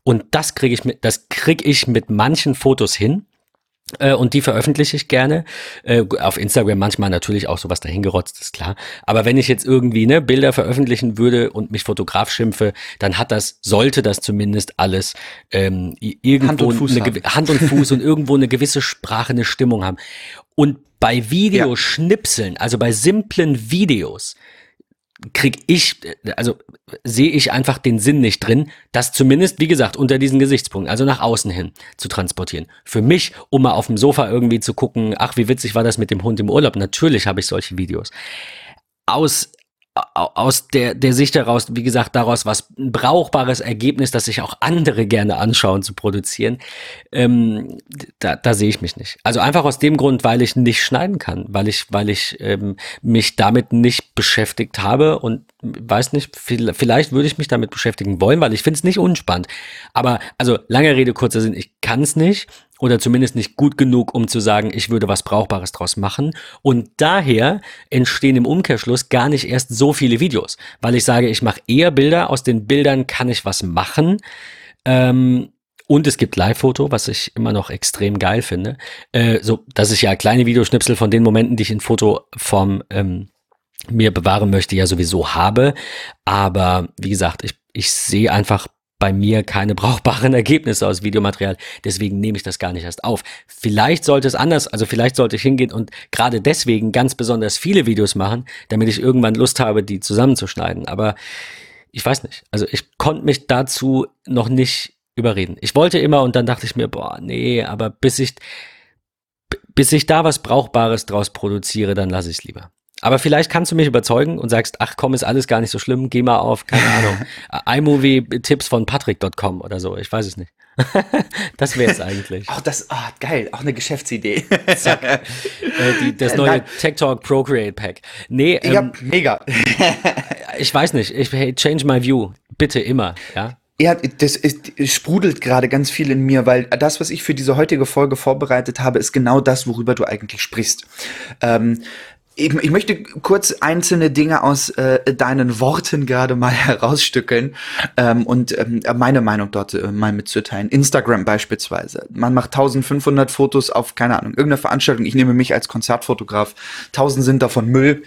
Und das kriege ich mit, das kriege ich mit manchen Fotos hin, und die veröffentliche ich gerne. Äh, auf Instagram manchmal natürlich auch sowas dahingerotzt, ist klar. Aber wenn ich jetzt irgendwie ne, Bilder veröffentlichen würde und mich Fotograf schimpfe, dann hat das, sollte das zumindest alles ähm, irgendwo Hand und Fuß, eine, Hand und, Fuß und [LAUGHS] irgendwo eine gewisse Sprache, eine Stimmung haben. Und bei Videoschnipseln, ja. also bei simplen Videos, krieg ich, also sehe ich einfach den Sinn nicht drin, das zumindest, wie gesagt, unter diesen Gesichtspunkten, also nach außen hin zu transportieren. Für mich, um mal auf dem Sofa irgendwie zu gucken, ach, wie witzig war das mit dem Hund im Urlaub, natürlich habe ich solche Videos. Aus aus der, der Sicht heraus, wie gesagt, daraus was ein brauchbares Ergebnis, das sich auch andere gerne anschauen, zu produzieren, ähm, da, da sehe ich mich nicht. Also einfach aus dem Grund, weil ich nicht schneiden kann, weil ich, weil ich ähm, mich damit nicht beschäftigt habe und weiß nicht, vielleicht würde ich mich damit beschäftigen wollen, weil ich finde es nicht unspannend. Aber also lange Rede, kurzer Sinn, ich kann es nicht oder zumindest nicht gut genug, um zu sagen, ich würde was Brauchbares draus machen. Und daher entstehen im Umkehrschluss gar nicht erst so viele Videos, weil ich sage, ich mache eher Bilder, aus den Bildern kann ich was machen. Ähm, und es gibt Live-Foto, was ich immer noch extrem geil finde. Äh, so, das ist ja kleine Videoschnipsel von den Momenten, die ich in Fotoform ähm, mir bewahren möchte, ja sowieso habe. Aber wie gesagt, ich, ich sehe einfach bei mir keine brauchbaren [LAUGHS] Ergebnisse aus Videomaterial. Deswegen nehme ich das gar nicht erst auf. Vielleicht sollte es anders, also vielleicht sollte ich hingehen und gerade deswegen ganz besonders viele Videos machen, damit ich irgendwann Lust habe, die zusammenzuschneiden. Aber ich weiß nicht. Also ich konnte mich dazu noch nicht überreden. Ich wollte immer und dann dachte ich mir, boah, nee, aber bis ich, bis ich da was Brauchbares draus produziere, dann lasse ich es lieber. Aber vielleicht kannst du mich überzeugen und sagst, ach komm, ist alles gar nicht so schlimm, geh mal auf, keine Ahnung, [LAUGHS] iMovie-Tipps von Patrick.com oder so, ich weiß es nicht. [LAUGHS] das wäre es eigentlich. Auch das, oh, geil, auch eine Geschäftsidee. [LAUGHS] Zack. Äh, die, das neue Nein. Tech Talk Procreate Pack. Nee, ähm, ja, mega. ich weiß nicht, ich hey, change my view. Bitte immer, ja. Ja, das ist, sprudelt gerade ganz viel in mir, weil das, was ich für diese heutige Folge vorbereitet habe, ist genau das, worüber du eigentlich sprichst. Ähm, ich, ich möchte kurz einzelne Dinge aus äh, deinen Worten gerade mal [LAUGHS] herausstückeln ähm, und ähm, meine Meinung dort äh, mal mitzuteilen. Instagram beispielsweise. Man macht 1500 Fotos auf, keine Ahnung, irgendeine Veranstaltung. Ich nehme mich als Konzertfotograf. 1000 sind davon Müll.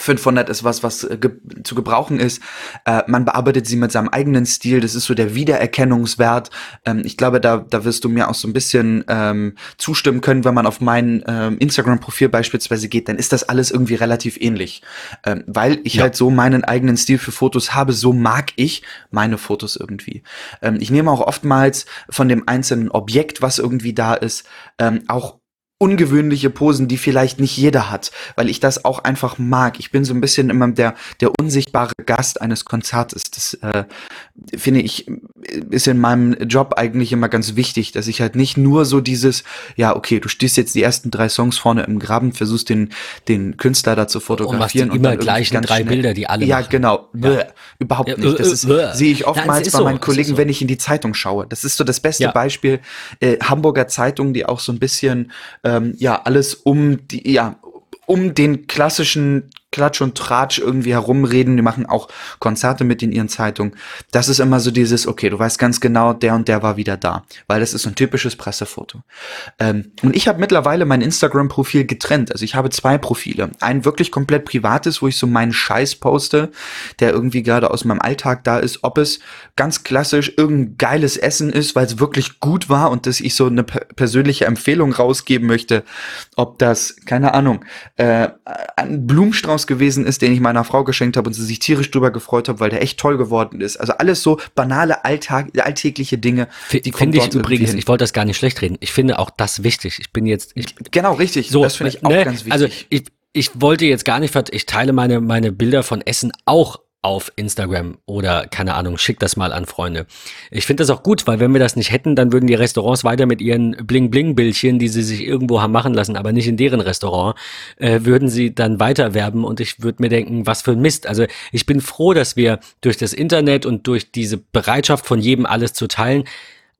500 ist was, was äh, ge zu gebrauchen ist. Äh, man bearbeitet sie mit seinem eigenen Stil. Das ist so der Wiedererkennungswert. Ähm, ich glaube, da, da wirst du mir auch so ein bisschen ähm, zustimmen können, wenn man auf mein ähm, Instagram-Profil beispielsweise geht, dann ist das alles irgendwie relativ ähnlich. Ähm, weil ich ja. halt so meinen eigenen Stil für Fotos habe, so mag ich meine Fotos irgendwie. Ähm, ich nehme auch oftmals von dem einzelnen Objekt, was irgendwie da ist, ähm, auch ungewöhnliche Posen, die vielleicht nicht jeder hat, weil ich das auch einfach mag. Ich bin so ein bisschen immer der, der unsichtbare Gast eines Konzertes. Das äh, finde ich, ist in meinem Job eigentlich immer ganz wichtig, dass ich halt nicht nur so dieses, ja, okay, du stehst jetzt die ersten drei Songs vorne im Graben, versuchst den, den Künstler da zu fotografieren. Und, und immer gleichen drei schnell, Bilder, die alle Ja, machen. genau. Ja. Überhaupt ja, nicht. Das ist, äh, sehe ich oftmals bei so, meinen Kollegen, so. wenn ich in die Zeitung schaue. Das ist so das beste ja. Beispiel. Äh, Hamburger Zeitung, die auch so ein bisschen ähm, ja alles um die, ja, um den klassischen Klatsch und Tratsch irgendwie herumreden. Die machen auch Konzerte mit in ihren Zeitungen. Das ist immer so dieses, okay, du weißt ganz genau, der und der war wieder da. Weil das ist so ein typisches Pressefoto. Ähm, und ich habe mittlerweile mein Instagram-Profil getrennt. Also ich habe zwei Profile. Ein wirklich komplett privates, wo ich so meinen Scheiß poste, der irgendwie gerade aus meinem Alltag da ist. Ob es ganz klassisch irgendein geiles Essen ist, weil es wirklich gut war und dass ich so eine persönliche Empfehlung rausgeben möchte. Ob das, keine Ahnung, äh, ein Blumenstrauß Bonbons gewesen ist, den ich meiner Frau geschenkt habe und sie sich tierisch drüber gefreut hat, weil der echt toll geworden ist. Also alles so banale Alltag, alltägliche Dinge. Die finde ich übrigens, ich wollte das gar nicht schlecht reden. Ich finde auch das wichtig. Ich bin jetzt. Ich, genau, richtig. So, das finde ich auch ne, ganz also wichtig. Also ich, ich wollte jetzt gar nicht, ich teile meine, meine Bilder von Essen auch auf Instagram oder keine Ahnung, schick das mal an Freunde. Ich finde das auch gut, weil wenn wir das nicht hätten, dann würden die Restaurants weiter mit ihren Bling-Bling-Bildchen, die sie sich irgendwo haben machen lassen, aber nicht in deren Restaurant, äh, würden sie dann weiter werben und ich würde mir denken, was für ein Mist. Also ich bin froh, dass wir durch das Internet und durch diese Bereitschaft von jedem alles zu teilen,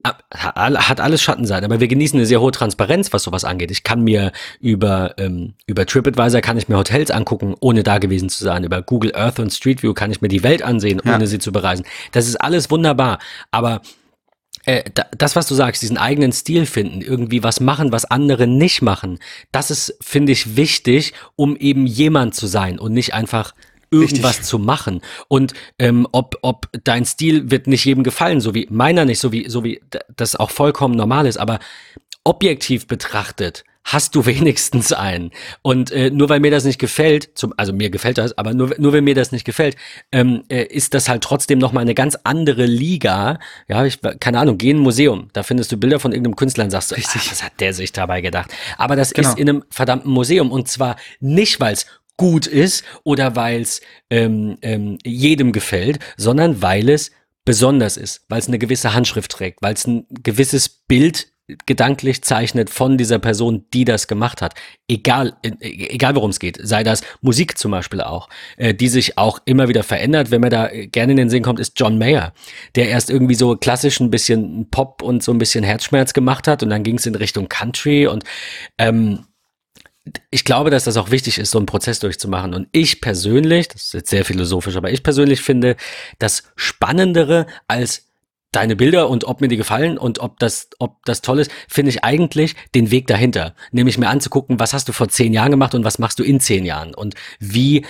hat alles Schattenseiten, aber wir genießen eine sehr hohe Transparenz, was sowas angeht. Ich kann mir über, ähm, über TripAdvisor kann ich mir Hotels angucken, ohne da gewesen zu sein. Über Google Earth und Street View kann ich mir die Welt ansehen, ohne ja. sie zu bereisen. Das ist alles wunderbar. Aber äh, das, was du sagst, diesen eigenen Stil finden, irgendwie was machen, was andere nicht machen, das ist, finde ich, wichtig, um eben jemand zu sein und nicht einfach irgendwas Richtig. zu machen. Und ähm, ob, ob dein Stil wird nicht jedem gefallen, so wie meiner nicht, so wie, so wie das auch vollkommen normal ist, aber objektiv betrachtet hast du [LAUGHS] wenigstens einen. Und äh, nur weil mir das nicht gefällt, zum, also mir gefällt das, aber nur, nur wenn mir das nicht gefällt, ähm, äh, ist das halt trotzdem nochmal eine ganz andere Liga. Ja, ich, keine Ahnung, geh in ein Museum, da findest du Bilder von irgendeinem Künstler und sagst du, Richtig. Ach, was hat der sich dabei gedacht? Aber das genau. ist in einem verdammten Museum und zwar nicht, weil es gut ist oder weil es ähm, ähm, jedem gefällt, sondern weil es besonders ist, weil es eine gewisse Handschrift trägt, weil es ein gewisses Bild gedanklich zeichnet von dieser Person, die das gemacht hat. Egal, äh, egal worum es geht. Sei das Musik zum Beispiel auch, äh, die sich auch immer wieder verändert. Wenn man da gerne in den Sinn kommt, ist John Mayer, der erst irgendwie so klassisch ein bisschen Pop und so ein bisschen Herzschmerz gemacht hat und dann ging es in Richtung Country und ähm, ich glaube, dass das auch wichtig ist, so einen Prozess durchzumachen. Und ich persönlich, das ist jetzt sehr philosophisch, aber ich persönlich finde, das Spannendere als deine Bilder und ob mir die gefallen und ob das, ob das toll ist, finde ich eigentlich den Weg dahinter. Nämlich mir anzugucken, was hast du vor zehn Jahren gemacht und was machst du in zehn Jahren und wie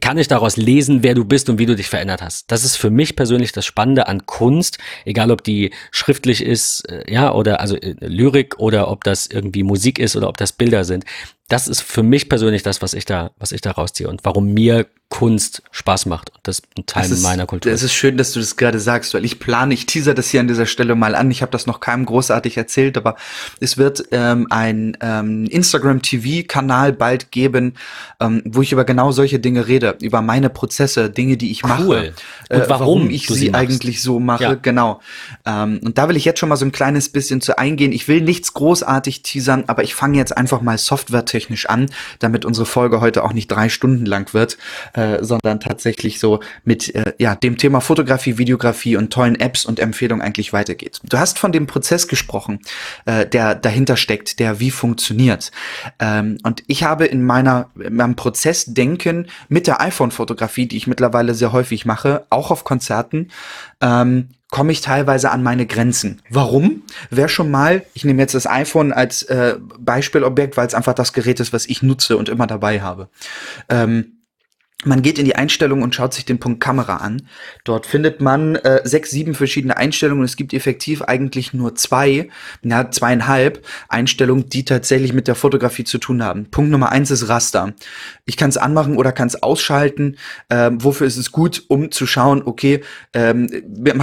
kann ich daraus lesen, wer du bist und wie du dich verändert hast. Das ist für mich persönlich das Spannende an Kunst, egal ob die schriftlich ist, äh, ja, oder also äh, Lyrik oder ob das irgendwie Musik ist oder ob das Bilder sind. Das ist für mich persönlich das, was ich da, was ich da rausziehe und warum mir Kunst Spaß macht. Und das ein Teil ist, meiner Kultur. Es ist schön, dass du das gerade sagst, weil ich plane, ich teaser das hier an dieser Stelle mal an. Ich habe das noch keinem großartig erzählt, aber es wird ähm, ein ähm, Instagram-TV-Kanal bald geben, ähm, wo ich über genau solche Dinge rede, über meine Prozesse, Dinge, die ich cool. mache. Und äh, warum, warum ich sie, sie eigentlich so mache. Ja. Genau. Ähm, und da will ich jetzt schon mal so ein kleines bisschen zu eingehen. Ich will nichts großartig teasern, aber ich fange jetzt einfach mal softwaretechnisch an, damit unsere Folge heute auch nicht drei Stunden lang wird. Äh, sondern tatsächlich so mit äh, ja, dem Thema Fotografie, Videografie und tollen Apps und Empfehlungen eigentlich weitergeht. Du hast von dem Prozess gesprochen, äh, der dahinter steckt, der wie funktioniert. Ähm, und ich habe in meiner in meinem Prozess denken mit der iPhone-Fotografie, die ich mittlerweile sehr häufig mache, auch auf Konzerten, ähm, komme ich teilweise an meine Grenzen. Warum? Wer schon mal, ich nehme jetzt das iPhone als äh, Beispielobjekt, weil es einfach das Gerät ist, was ich nutze und immer dabei habe. Ähm, man geht in die Einstellungen und schaut sich den Punkt Kamera an. Dort findet man äh, sechs, sieben verschiedene Einstellungen. Es gibt effektiv eigentlich nur zwei, na, zweieinhalb Einstellungen, die tatsächlich mit der Fotografie zu tun haben. Punkt Nummer eins ist Raster. Ich kann es anmachen oder kann es ausschalten. Ähm, wofür ist es gut, um zu schauen, okay, ähm,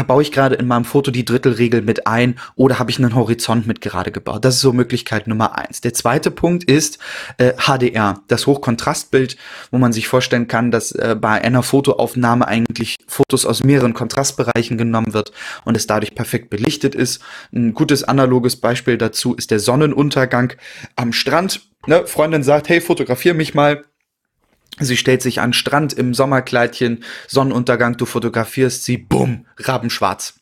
baue ich gerade in meinem Foto die Drittelregel mit ein oder habe ich einen Horizont mit gerade gebaut? Das ist so Möglichkeit Nummer eins. Der zweite Punkt ist äh, HDR, das Hochkontrastbild, wo man sich vorstellen kann, dass äh, bei einer Fotoaufnahme eigentlich Fotos aus mehreren Kontrastbereichen genommen wird und es dadurch perfekt belichtet ist. Ein gutes analoges Beispiel dazu ist der Sonnenuntergang am Strand. Ne, Freundin sagt, hey, fotografier mich mal. Sie stellt sich an Strand im Sommerkleidchen, Sonnenuntergang, du fotografierst sie, bumm, rabenschwarz.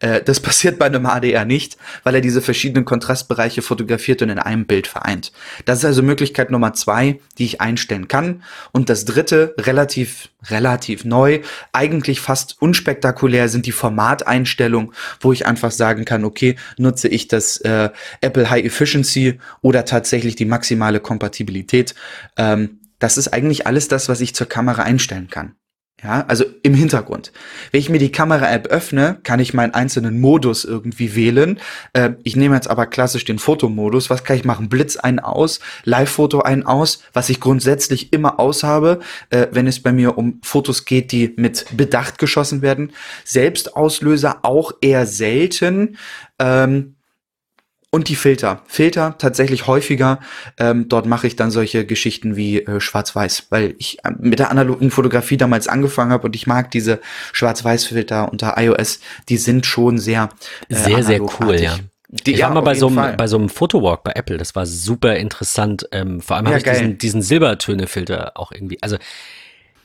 Äh, das [LAUGHS] passiert bei einem HDR nicht, weil er diese verschiedenen Kontrastbereiche fotografiert und in einem Bild vereint. Das ist also Möglichkeit Nummer zwei, die ich einstellen kann. Und das dritte, relativ, relativ neu, eigentlich fast unspektakulär, sind die Formateinstellungen, wo ich einfach sagen kann, okay, nutze ich das äh, Apple High Efficiency oder tatsächlich die maximale Kompatibilität. Ähm, das ist eigentlich alles das, was ich zur Kamera einstellen kann. Ja, also im Hintergrund. Wenn ich mir die Kamera-App öffne, kann ich meinen einzelnen Modus irgendwie wählen. Äh, ich nehme jetzt aber klassisch den Fotomodus. Was kann ich machen? Blitz ein aus, Live-Foto ein aus, was ich grundsätzlich immer aus habe, äh, wenn es bei mir um Fotos geht, die mit Bedacht geschossen werden. Selbstauslöser auch eher selten. Ähm, Und die Filter. Filter tatsächlich häufiger. Ähm, dort mache ich dann solche Geschichten wie äh, Schwarz-Weiß, weil ich äh, mit der analogen Fotografie damals angefangen habe und ich mag diese Schwarz-Weiß-Filter unter iOS. Die sind schon sehr äh, sehr sehr cool, ja. Die, ich war mal bei so, einem, bei so einem Fotowalk bei Apple, das war super interessant. Ähm, vor allem ja, habe ich diesen, diesen Silbertöne-Filter auch irgendwie. Also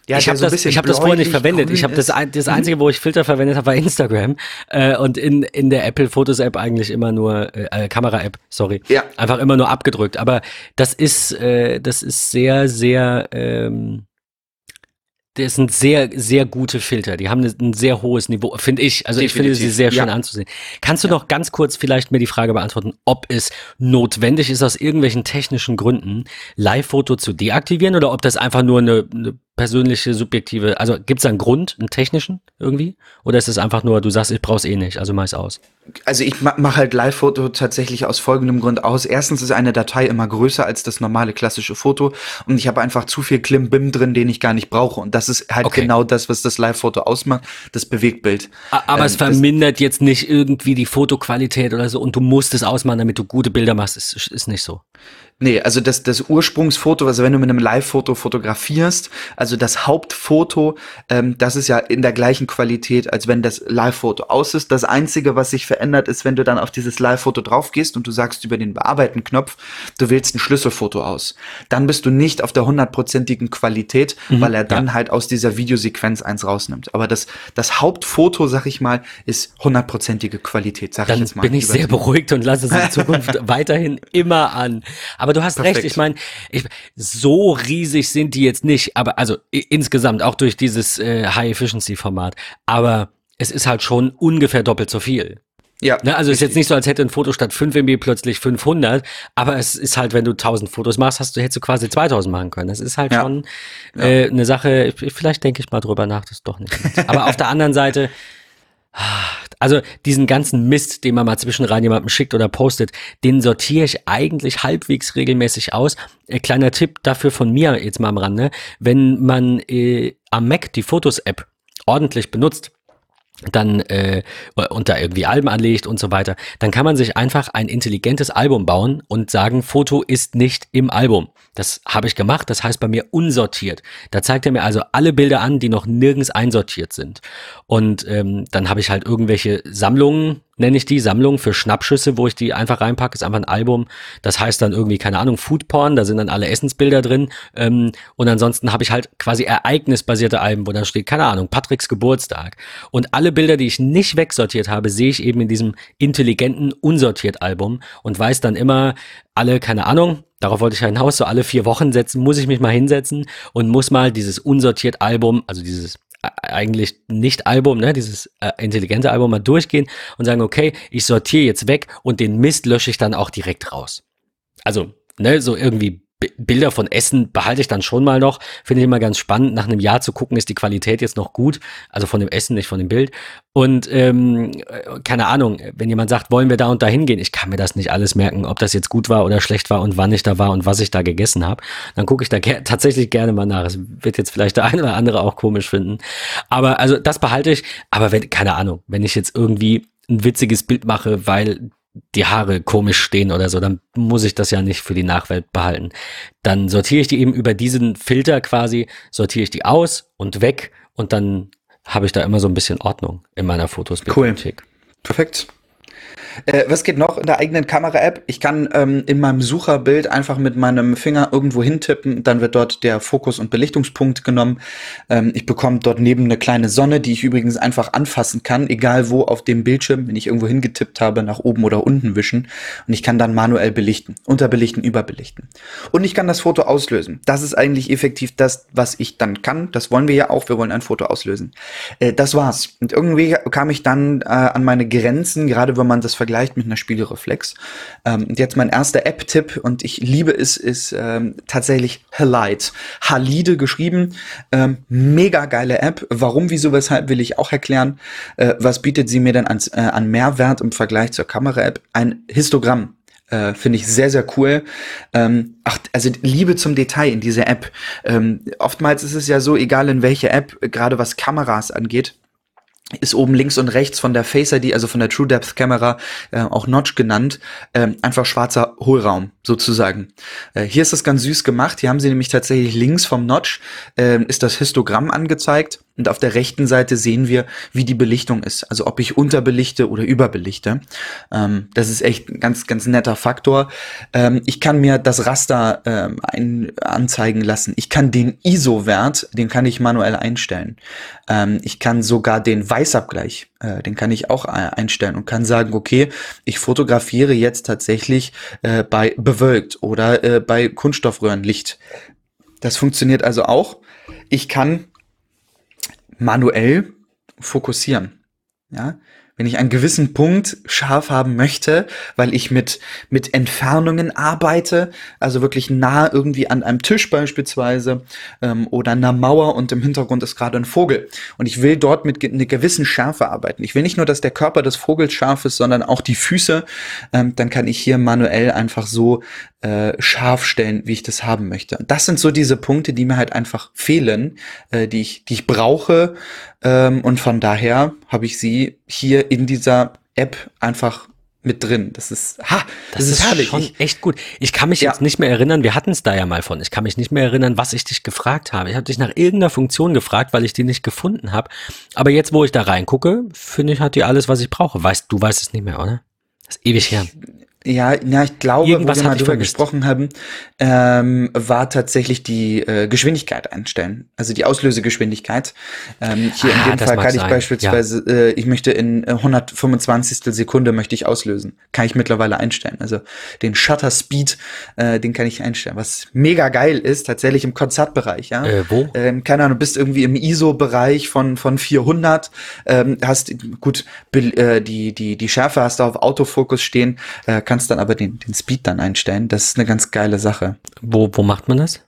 ja, ich habe so das, ich hab das vorher nicht verwendet. Ich habe das, das einzige, wo ich Filter verwendet habe, war Instagram äh, und in in der Apple Fotos App eigentlich immer nur äh, äh, Kamera App, sorry, ja. einfach immer nur abgedrückt. Aber das ist äh, das ist sehr sehr ähm, das sind sehr, sehr gute Filter. Die haben ein sehr hohes Niveau, finde ich. Also Definitiv. ich finde sie sehr schön ja. anzusehen. Kannst du ja. noch ganz kurz vielleicht mir die Frage beantworten, ob es notwendig ist, aus irgendwelchen technischen Gründen Live-Foto zu deaktivieren oder ob das einfach nur eine, eine persönliche, subjektive, also gibt es einen Grund, einen technischen irgendwie? Oder ist es einfach nur, du sagst, ich brauch's eh nicht, also mach aus? Also ich mache halt Live-Foto tatsächlich aus folgendem Grund aus. Erstens ist eine Datei immer größer als das normale klassische Foto und ich habe einfach zu viel Klimbim drin, den ich gar nicht brauche. Und das ist halt okay. genau das, was das Live-Foto ausmacht, das Bewegtbild. Aber ähm, es vermindert jetzt nicht irgendwie die Fotoqualität oder so und du musst es ausmachen, damit du gute Bilder machst, ist, ist nicht so. Nee, also das, das Ursprungsfoto, also wenn du mit einem Live-Foto fotografierst, also das Hauptfoto, ähm, das ist ja in der gleichen Qualität, als wenn das Live-Foto aus ist. Das Einzige, was sich verändert, ist, wenn du dann auf dieses Live-Foto drauf gehst und du sagst über den Bearbeiten-Knopf, du wählst ein Schlüsselfoto aus. Dann bist du nicht auf der hundertprozentigen Qualität, mhm, weil er dann ja. halt aus dieser Videosequenz eins rausnimmt. Aber das, das Hauptfoto, sag ich mal, ist hundertprozentige Qualität, sag dann ich jetzt mal. bin ich sehr beruhigt und lasse es in Zukunft [LAUGHS] weiterhin immer an. Aber aber du hast Perfekt. recht, ich meine, so riesig sind die jetzt nicht, aber also insgesamt auch durch dieses äh, High-Efficiency-Format. Aber es ist halt schon ungefähr doppelt so viel. Ja. Ne, also ist jetzt nicht so, als hätte ein Foto statt 5 MB plötzlich 500, aber es ist halt, wenn du 1000 Fotos machst, hast du hättest du quasi 2000 machen können. Das ist halt ja. schon äh, eine Sache, vielleicht denke ich mal drüber nach, das ist doch nicht. aber auf der anderen Seite, also diesen ganzen Mist, den man mal zwischenrein jemandem schickt oder postet, den sortiere ich eigentlich halbwegs regelmäßig aus. Äh, kleiner Tipp dafür von mir jetzt mal am Rande. Wenn man äh, am Mac die Fotos-App ordentlich benutzt, dann äh, und da irgendwie Alben anlegt und so weiter, dann kann man sich einfach ein intelligentes Album bauen und sagen, Foto ist nicht im Album. Das habe ich gemacht, das heißt bei mir unsortiert. Da zeigt er mir also alle Bilder an, die noch nirgends einsortiert sind. Und ähm, dann habe ich halt irgendwelche Sammlungen nenne ich die, Sammlung für Schnappschüsse, wo ich die einfach reinpacke, ist einfach ein Album. Das heißt dann irgendwie, keine Ahnung, Foodporn, da sind dann alle Essensbilder drin. Ähm, und ansonsten habe ich halt quasi ereignisbasierte Alben, wo dann steht, keine Ahnung, Patricks Geburtstag. Und alle Bilder, die ich nicht wegsortiert habe, sehe ich eben in diesem intelligenten, unsortiert Album und weiß dann immer, alle, keine Ahnung, darauf wollte ich hinaus, so alle vier Wochen setzen, muss ich mich mal hinsetzen und muss mal dieses unsortiert Album, also dieses eigentlich nicht Album, ne, dieses äh, intelligente Album mal durchgehen und sagen, okay, ich sortiere jetzt weg und den Mist lösche ich dann auch direkt raus. Also, ne, so irgendwie Bilder von Essen behalte ich dann schon mal noch. Finde ich immer ganz spannend, nach einem Jahr zu gucken, ist die Qualität jetzt noch gut. Also von dem Essen, nicht von dem Bild. Und ähm, äh, keine Ahnung, wenn jemand sagt, wollen wir da und da hingehen, ich kann mir das nicht alles merken, ob das jetzt gut war oder schlecht war und wann ich da war und was ich da gegessen habe. Dann gucke ich da ger [LAUGHS] tatsächlich gerne mal nach. Es wird jetzt vielleicht der [LAUGHS] eine oder andere auch komisch finden. Aber also das behalte ich. Aber wenn, keine Ahnung, wenn ich jetzt irgendwie ein witziges Bild mache, weil die Haare komisch stehen oder so, dann muss ich das ja nicht für die Nachwelt behalten. Dann sortiere ich die eben über diesen Filter quasi, sortiere ich die aus und weg und dann habe ich da immer so ein bisschen Ordnung in meiner Fotos-Bibliothek. Cool. Perfekt. Äh, was geht noch in der eigenen Kamera-App? Ich kann ähm, in meinem Sucherbild einfach mit meinem Finger irgendwo hintippen, dann wird dort der Fokus- und Belichtungspunkt genommen. Ähm, ich bekomme dort neben eine kleine Sonne, die ich übrigens einfach anfassen kann, egal wo auf dem Bildschirm, wenn ich irgendwo hingetippt habe, nach oben oder unten wischen. Und ich kann dann manuell belichten, unterbelichten, überbelichten. Und ich kann das Foto auslösen. Das ist eigentlich effektiv das, was ich dann kann. Das wollen wir ja auch. Wir wollen ein Foto auslösen. Äh, das war's. Und irgendwie kam ich dann äh, an meine Grenzen, gerade wenn man das vergleicht mit einer Spiegelreflex. Ähm, und jetzt mein erster App-Tipp und ich liebe es, ist ähm, tatsächlich Halide. Halide geschrieben. Ähm, mega geile App. Warum, wieso, weshalb will ich auch erklären. Äh, was bietet sie mir denn ans, äh, an Mehrwert im Vergleich zur Kamera-App? Ein Histogramm. Äh, Finde ich sehr, sehr cool. Ähm, ach, also Liebe zum Detail in dieser App. Ähm, oftmals ist es ja so, egal in welche App, gerade was Kameras angeht, ist oben links und rechts von der Face ID, also von der True Depth Kamera, äh, auch Notch genannt, äh, einfach schwarzer Hohlraum sozusagen. Äh, hier ist das ganz süß gemacht. Hier haben sie nämlich tatsächlich links vom Notch äh, ist das Histogramm angezeigt und auf der rechten Seite sehen wir, wie die Belichtung ist. Also ob ich unterbelichte oder überbelichte. Ähm, das ist echt ein ganz, ganz netter Faktor. Ähm, ich kann mir das Raster ähm, ein, anzeigen lassen. Ich kann den ISO-Wert, den kann ich manuell einstellen. Ähm, ich kann sogar den Weißabgleich, äh, den kann ich auch einstellen und kann sagen, okay, ich fotografiere jetzt tatsächlich äh, bei bewölkt oder äh, bei Kunststoffröhrenlicht. Das funktioniert also auch. Ich kann manuell fokussieren. Ja, wenn ich einen gewissen Punkt scharf haben möchte, weil ich mit, mit Entfernungen arbeite, also wirklich nah irgendwie an einem Tisch beispielsweise ähm, oder einer Mauer und im Hintergrund ist gerade ein Vogel. Und ich will dort mit einer gewissen Schärfe arbeiten. Ich will nicht nur, dass der Körper des Vogels scharf ist, sondern auch die Füße. Ähm, dann kann ich hier manuell einfach so äh, scharf stellen, wie ich das haben möchte. Und das sind so diese Punkte, die mir halt einfach fehlen, äh, die ich, die ich brauche. Ähm, und von daher habe ich sie hier in dieser App einfach mit drin. Das ist, ha, das, das ist, herrlich. schon echt gut. Ich kann mich ja. jetzt nicht mehr erinnern, wir hatten es da ja mal von. Ich kann mich nicht mehr erinnern, was ich dich gefragt habe. Ich habe dich nach irgendeiner Funktion gefragt, weil ich die nicht gefunden habe. Aber jetzt, wo ich da reingucke, finde ich, hat die alles, was ich brauche. Weißt du, weißt es nicht mehr, oder? Das ist ewig her. Ja, ja, ich glaube, Irgendwas wo wir mal drüber gesprochen haben, ähm, war tatsächlich die äh, Geschwindigkeit einstellen. Also die Auslösegeschwindigkeit. Ähm, hier ah, in dem Fall kann ich sein. beispielsweise, ja. äh, ich möchte in 125. Äh, Sekunde möchte ich auslösen. Kann ich mittlerweile einstellen. Also den Shutter Speed, äh, den kann ich einstellen. Was mega geil ist, tatsächlich im Konzertbereich. Ja? Äh, wo? Ähm, keine Ahnung, bist irgendwie im ISO-Bereich von von 400, ähm, hast gut äh, die die die Schärfe hast du auf Autofokus stehen. Äh, kannst dann aber den, den Speed dann einstellen. Das ist eine ganz geile Sache. Wo, wo macht man das?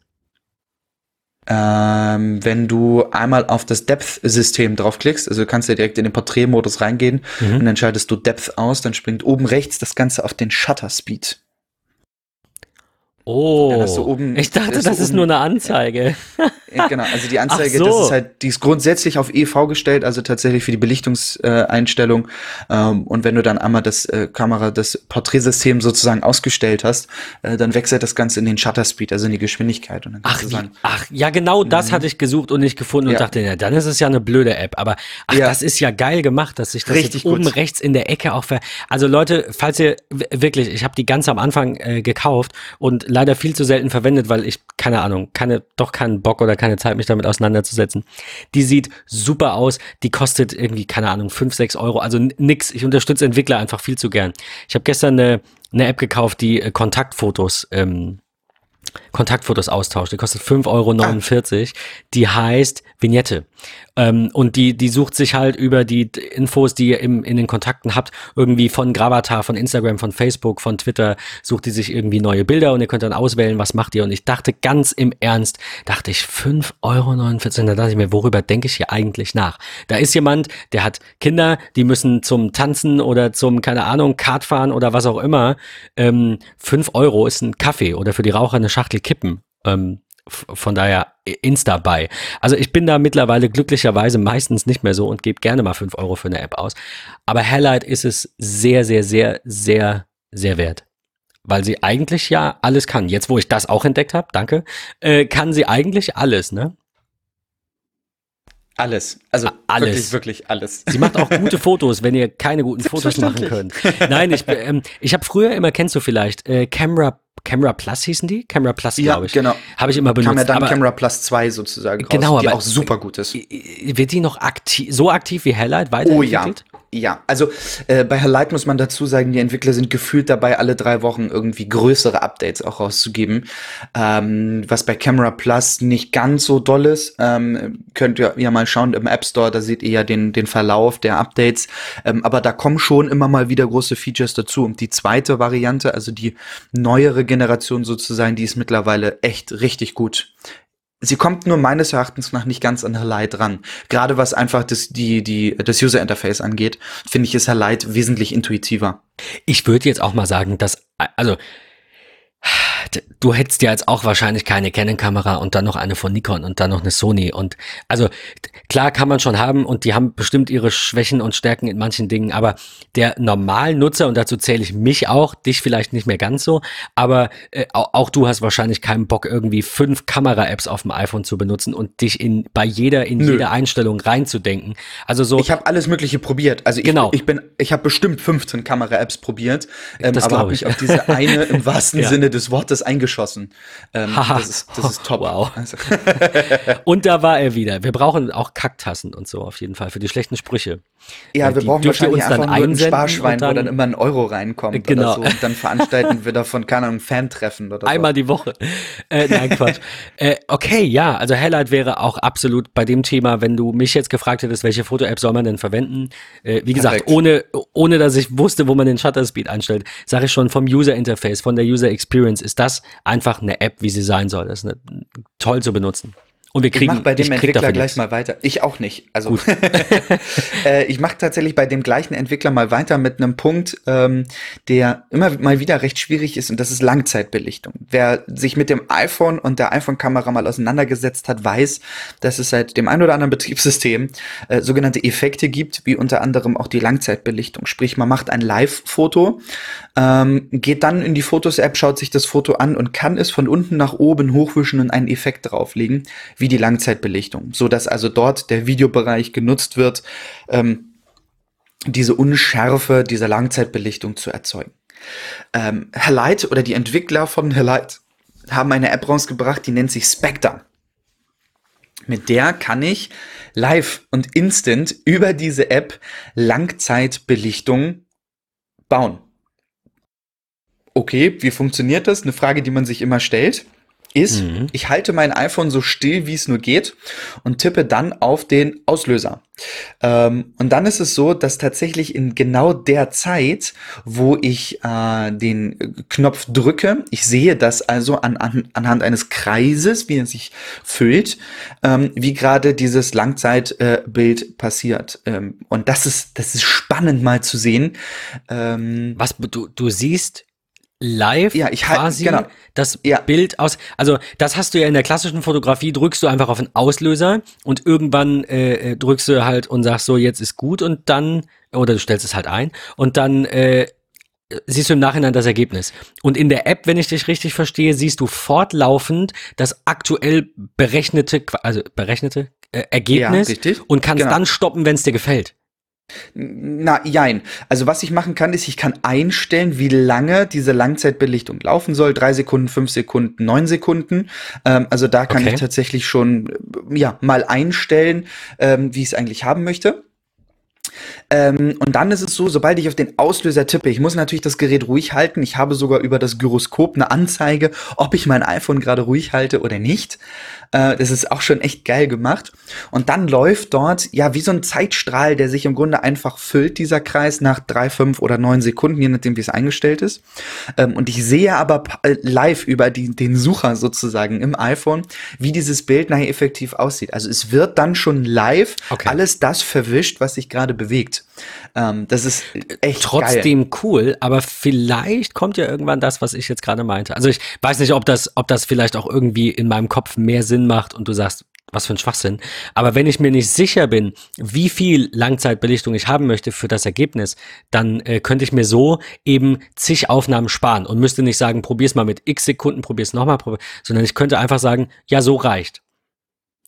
Ähm, wenn du einmal auf das Depth-System draufklickst, also du kannst ja direkt in den Porträtmodus reingehen mhm. und dann schaltest du Depth aus, dann springt oben rechts das Ganze auf den Shutter Speed. Oh, oben, ich dachte, das ist nur eine Anzeige. Ja, genau, also die Anzeige, so. das ist halt, die ist grundsätzlich auf EV gestellt, also tatsächlich für die Belichtungseinstellung. Äh, ähm, und wenn du dann einmal das äh, Kamera, das Porträtsystem sozusagen ausgestellt hast, äh, dann wechselt das Ganze in den Shutter Speed, also in die Geschwindigkeit. Und dann ach, sagen, ach, ja, genau das mhm. hatte ich gesucht und nicht gefunden ja. und dachte, ja, dann ist es ja eine blöde App. Aber ach, ja. das ist ja geil gemacht, dass sich das Richtig oben rechts in der Ecke auch ver. Also Leute, falls ihr wirklich, ich habe die ganz am Anfang äh, gekauft und leider viel zu selten verwendet, weil ich, keine Ahnung, keine, doch keinen Bock oder keine Zeit, mich damit auseinanderzusetzen. Die sieht super aus, die kostet irgendwie, keine Ahnung, 5, 6 Euro, also nix. Ich unterstütze Entwickler einfach viel zu gern. Ich habe gestern eine, eine App gekauft, die äh, Kontaktfotos ähm, Kontaktfotos austauscht. Die kostet 5,49 Euro. Ah. Die heißt Vignette. Ähm, und die, die sucht sich halt über die Infos, die ihr im, in den Kontakten habt, irgendwie von Gravatar, von Instagram, von Facebook, von Twitter, sucht die sich irgendwie neue Bilder und ihr könnt dann auswählen, was macht ihr. Und ich dachte ganz im Ernst, dachte ich, 5,49 Euro. Da dachte ich mir, worüber denke ich hier eigentlich nach? Da ist jemand, der hat Kinder, die müssen zum Tanzen oder zum, keine Ahnung, Kartfahren oder was auch immer. Ähm, 5 Euro ist ein Kaffee oder für die Raucher eine Schachtel Kippen. Ähm, von daher Insta bei. Also ich bin da mittlerweile glücklicherweise meistens nicht mehr so und gebe gerne mal fünf Euro für eine App aus. Aber Helllight ist es sehr, sehr, sehr, sehr, sehr wert. Weil sie eigentlich ja alles kann. Jetzt, wo ich das auch entdeckt habe, danke, äh, kann sie eigentlich alles, ne? Alles. Also alles. wirklich, wirklich alles. Sie macht auch gute [LAUGHS] Fotos, wenn ihr keine guten Fotos machen könnt. Nein, ich, ähm, ich habe früher immer, kennst du vielleicht, äh, Camera Camera Plus hießen die? Camera Plus, ja, glaube ich. genau. Habe ich immer benutzt. Kam ja dann aber, Camera Plus 2 sozusagen raus, genau, die aber, auch super gut ist. Wird die noch aktiv, so aktiv wie Helllight weiterentwickelt? Oh ja, ja, also äh, bei Light muss man dazu sagen, die Entwickler sind gefühlt dabei, alle drei Wochen irgendwie größere Updates auch rauszugeben. Ähm, was bei Camera Plus nicht ganz so doll ist. Ähm, könnt ihr ja mal schauen im App Store, da seht ihr ja den, den Verlauf der Updates. Ähm, aber da kommen schon immer mal wieder große Features dazu. Und die zweite Variante, also die neuere Generation sozusagen, die ist mittlerweile echt richtig gut sie kommt nur meines Erachtens nach nicht ganz an Light ran. Gerade was einfach das, die, die, das User Interface angeht, finde ich, ist Light wesentlich intuitiver. Ich würde jetzt auch mal sagen, dass, also, du hättest ja jetzt auch wahrscheinlich keine Canon-Kamera und dann noch eine von Nikon und dann noch eine Sony. Und also klar kann man schon haben und die haben bestimmt ihre Schwächen und Stärken in manchen Dingen, aber der normalen Nutzer, und dazu zähle ich mich auch, dich vielleicht nicht mehr ganz so, aber äh, auch, auch, du hast wahrscheinlich keinen Bock, irgendwie fünf Kamera-Apps auf dem iPhone zu benutzen und dich in bei jeder, in Nö. jede Einstellung reinzudenken. Also so. Ich habe alles Mögliche probiert. Also ich, genau. ich bin, ich habe bestimmt 15 Kamera-Apps probiert, ähm, aber habe mich auf diese eine im wahrsten [LAUGHS] ja. Sinne des Wortes eingeschossen. Ähm, das, ist, das ist top. Wow. Also. [LAUGHS] und da war er wieder. Wir brauchen auch Kacktassen und so auf jeden Fall für die schlechten Sprüche. Ja, äh, wir brauchen wahrscheinlich uns einfach dann nur ein Sparschwein, dann, wo dann immer ein Euro reinkommt genau. oder so. Und dann veranstalten wir davon, keine Ahnung, Fan-Treffen oder Einmal so. die Woche. Äh, nein, Quatsch. [LAUGHS] äh, okay, ja, also Highlight wäre auch absolut bei dem Thema, wenn du mich jetzt gefragt hättest, welche Foto-App soll man denn verwenden? Äh, wie gesagt, ohne, ohne dass ich wusste, wo man den Shutter Speed einstellt, sage ich schon vom User Interface, von der User Experience ist das einfach eine App, wie sie sein soll. Das ist eine, toll zu benutzen. Und wir kriegen, ich mach bei dem Entwickler gleich mal weiter. Ich auch nicht. Also [LAUGHS] äh, ich mache tatsächlich bei dem gleichen Entwickler mal weiter mit einem Punkt, ähm, der immer mal wieder recht schwierig ist und das ist Langzeitbelichtung. Wer sich mit dem iPhone und der iPhone-Kamera mal auseinandergesetzt hat, weiß, dass es seit dem ein oder anderen Betriebssystem äh, sogenannte Effekte gibt, wie unter anderem auch die Langzeitbelichtung. Sprich, man macht ein Live-Foto, ähm, geht dann in die Fotos-App, schaut sich das Foto an und kann es von unten nach oben hochwischen und einen Effekt drauflegen wie die Langzeitbelichtung, so dass also dort der Videobereich genutzt wird, ähm, diese Unschärfe dieser Langzeitbelichtung zu erzeugen. Ähm, Light oder die Entwickler von Light haben eine App rausgebracht, die nennt sich Spectre. Mit der kann ich live und instant über diese App Langzeitbelichtung bauen. Okay, wie funktioniert das? Eine Frage, die man sich immer stellt ist, mhm. ich halte mein iPhone so still, wie es nur geht und tippe dann auf den Auslöser. Ähm, und dann ist es so, dass tatsächlich in genau der Zeit, wo ich äh, den Knopf drücke, ich sehe das also an, an, anhand eines Kreises, wie er sich füllt, ähm, wie gerade dieses Langzeitbild äh, passiert. Ähm, und das ist, das ist spannend mal zu sehen. Ähm, Was du, du siehst live ja, ich halt, quasi genau. das ja. Bild aus. Also das hast du ja in der klassischen Fotografie, drückst du einfach auf den Auslöser und irgendwann äh, äh, drückst du halt und sagst so, jetzt ist gut und dann, oder du stellst es halt ein und dann äh, siehst du im Nachhinein das Ergebnis. Und in der App, wenn ich dich richtig verstehe, siehst du fortlaufend das aktuell berechnete, also berechnete äh, Ergebnis ja, und kannst genau. dann stoppen, wenn es dir gefällt. Na, jein. Also was ich machen kann, ist, ich kann einstellen, wie lange diese Langzeitbelichtung laufen soll. Drei Sekunden, fünf Sekunden, neun Sekunden. Ähm, also da kann okay. ich tatsächlich schon ja mal einstellen, ähm, wie ich es eigentlich haben möchte. Ähm, und dann ist es so, sobald ich auf den Auslöser tippe, ich muss natürlich das Gerät ruhig halten. Ich habe sogar über das Gyroskop eine Anzeige, ob ich mein iPhone gerade ruhig halte oder nicht. Äh, das ist auch schon echt geil gemacht. Und dann läuft dort, ja, wie so ein Zeitstrahl, der sich im Grunde einfach füllt, dieser Kreis, nach drei, fünf oder neun Sekunden, je nachdem, wie es eingestellt ist. Ähm, und ich sehe aber äh, live über die, den Sucher sozusagen im iPhone, wie dieses Bild nachher effektiv aussieht. Also es wird dann schon live okay. alles das verwischt, was sich gerade bewegt. Ähm, das ist echt trotzdem geil. cool, aber vielleicht kommt ja irgendwann das, was ich jetzt gerade meinte. Also ich weiß nicht, ob das, ob das vielleicht auch irgendwie in meinem Kopf mehr Sinn macht und du sagst, was für ein Schwachsinn. Aber wenn ich mir nicht sicher bin, wie viel Langzeitbelichtung ich haben möchte für das Ergebnis, dann äh, könnte ich mir so eben zig Aufnahmen sparen und müsste nicht sagen, probier's mal mit x Sekunden, probier's nochmal, probier, sondern ich könnte einfach sagen, ja, so reicht.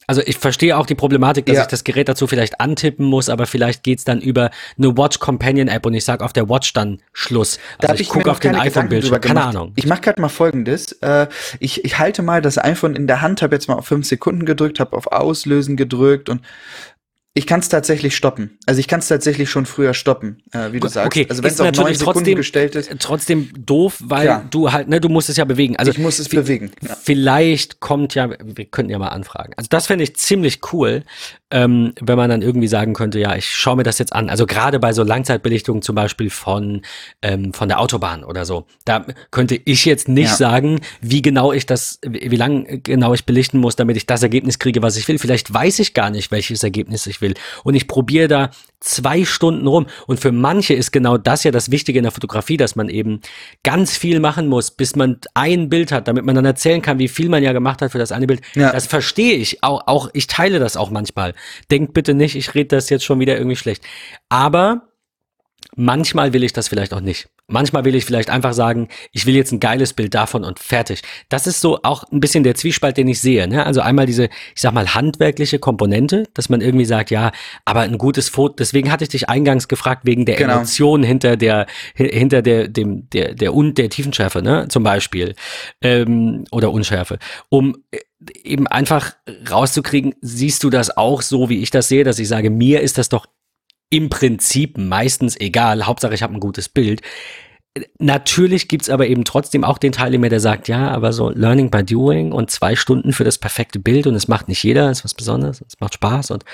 Also ich verstehe auch die Problematik, dass ja. ich das Gerät dazu vielleicht antippen muss, aber vielleicht geht's dann über eine Watch Companion App und ich sag auf der Watch dann Schluss. Also da ich, ich gucke auf den iPhone-Bildschirm, keine Ahnung. Ich mache gerade mal folgendes. Äh, ich, ich halte mal das iPhone in der Hand, habe jetzt mal auf fünf Sekunden gedrückt, habe auf Auslösen gedrückt und ich kann es tatsächlich stoppen. Also ich kann es tatsächlich schon früher stoppen, äh, wie du sagst. Okay, also wenn es auf neun Sekunden trotzdem, gestellt ist. Trotzdem doof, weil ja. du halt, ne, du musst es ja bewegen. Also ich muss es bewegen. Ja. Vielleicht kommt ja, wir könnten ja mal anfragen. Also das fände ich ziemlich cool, ähm, wenn man dann irgendwie sagen könnte, ja, ich schaue mir das jetzt an. Also gerade bei so Langzeitbelichtungen zum Beispiel von, ähm, von der Autobahn oder so. Da könnte ich jetzt nicht ja. sagen, wie genau ich das, wie, wie lang genau ich belichten muss, damit ich das Ergebnis kriege, was ich will. Vielleicht weiß ich gar nicht, welches Ergebnis ich will will. Und ich probiere da zwei Stunden rum. Und für manche ist genau das ja das Wichtige in der Fotografie, dass man eben ganz viel machen muss, bis man ein Bild hat, damit man dann erzählen kann, wie viel man ja gemacht hat für das eine Bild. Ja. Das verstehe ich. Auch, auch ich teile das auch manchmal. Denkt bitte nicht, ich rede das jetzt schon wieder irgendwie schlecht. Aber manchmal will ich das vielleicht auch nicht. Manchmal will ich vielleicht einfach sagen, ich will jetzt ein geiles Bild davon und fertig. Das ist so auch ein bisschen der Zwiespalt, den ich sehe. Ne? Also einmal diese, ich sag mal, handwerkliche Komponente, dass man irgendwie sagt, ja, aber ein gutes Foto, deswegen hatte ich dich eingangs gefragt, wegen der genau. Emotion hinter der, hinter der, dem, der, der und der Tiefenschärfe, ne, zum Beispiel. Ähm, oder Unschärfe. Um äh, eben einfach rauszukriegen, siehst du das auch so, wie ich das sehe, dass ich sage, mir ist das doch im Prinzip meistens egal. Hauptsache, ich habe ein gutes Bild. Natürlich gibt's aber eben trotzdem auch den Teil in mir, der sagt, ja, aber so Learning by Doing und zwei Stunden für das perfekte Bild und es macht nicht jeder, ist was Besonderes, es macht Spaß und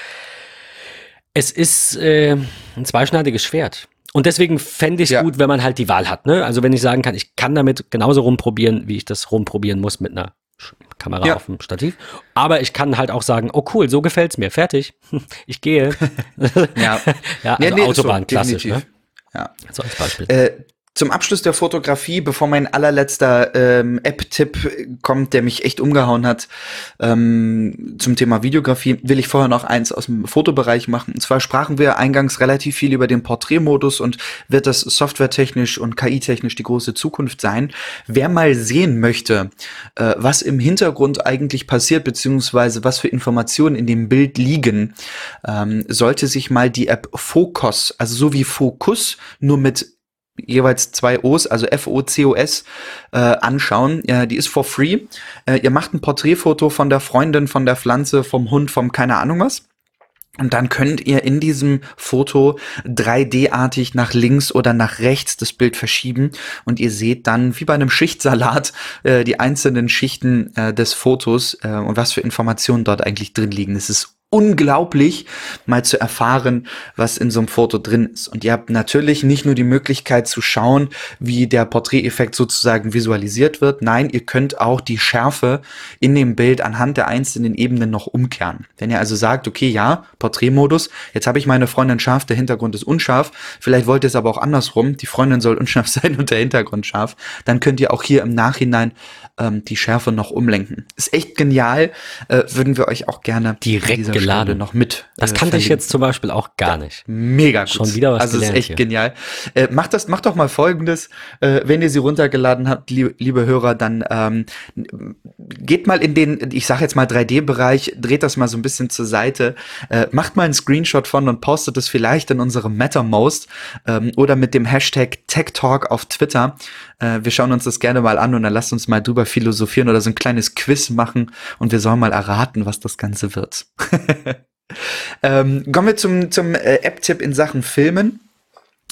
es ist äh, ein zweischneidiges Schwert. Und deswegen fände ich es ja. gut, wenn man halt die Wahl hat. Ne? Also wenn ich sagen kann, ich kann damit genauso rumprobieren, wie ich das rumprobieren muss mit einer Kamera ja. auf dem Stativ. Aber ich kann halt auch sagen, oh cool, so gefällt's mir, fertig. [LAUGHS] Ich gehe. [LAUGHS] ja, [LAUGHS] ja also nee, Autobahn, so, klassisch. Ne? Ja. So als Beispiel. Äh, zum Abschluss der Fotografie, bevor mein allerletzter ähm, App-Tipp kommt, der mich echt umgehauen hat, ähm, zum Thema Videografie, will ich vorher noch eins aus dem Fotobereich machen. Und zwar sprachen wir eingangs relativ viel über den Porträtmodus und wird das softwaretechnisch und KI-technisch die große Zukunft sein. Wer mal sehen möchte, äh, was im Hintergrund eigentlich passiert, beziehungsweise was für Informationen in dem Bild liegen, ähm, sollte sich mal die App Focus, also so wie Focus, nur mit jeweils zwei O's, also F-O-C-O-S, äh, anschauen. Ja, die ist for free. Äh, ihr macht ein Porträtfoto von der Freundin, von der Pflanze, vom Hund, vom keine Ahnung was. Und dann könnt ihr in diesem Foto 3D-artig nach links oder nach rechts das Bild verschieben und ihr seht dann wie bei einem Schichtsalat äh, die einzelnen Schichten äh, des Fotos äh, und was für Informationen dort eigentlich drin liegen. Es ist unglaublich, mal zu erfahren, was in so einem Foto drin ist. Und ihr habt natürlich nicht nur die Möglichkeit zu schauen, wie der Porträteffekt sozusagen visualisiert wird. Nein, ihr könnt auch die Schärfe in dem Bild anhand der einzelnen Ebenen noch umkehren. Wenn ihr also sagt, okay, ja, Porträtmodus, jetzt habe ich meine Freundin scharf, der Hintergrund ist unscharf, vielleicht wollt ihr es aber auch andersrum, die Freundin soll unscharf [LAUGHS] sein und der Hintergrund scharf, dann könnt ihr auch hier im Nachhinein ähm, die Schärfe noch umlenken. Ist echt genial, äh, würden wir euch auch gerne direkt geladen noch mit. Das äh, kannte ich jetzt zum Beispiel auch gar nicht. Mega gut. Schon wieder was Also ist echt hier. genial. Äh, macht das, macht doch mal Folgendes, äh, wenn ihr sie runtergeladen habt, liebe, liebe Hörer, dann ähm, geht mal in den, ich sage jetzt mal 3D-Bereich, dreht das mal so ein bisschen zur Seite, äh, macht mal einen Screenshot von und postet es vielleicht in unserem MetaMost ähm, oder mit dem Hashtag TechTalk auf Twitter. Äh, wir schauen uns das gerne mal an und dann lasst uns mal drüber philosophieren oder so ein kleines Quiz machen und wir sollen mal erraten, was das Ganze wird. [LAUGHS] [LAUGHS] ähm, kommen wir zum, zum äh, App-Tipp in Sachen Filmen.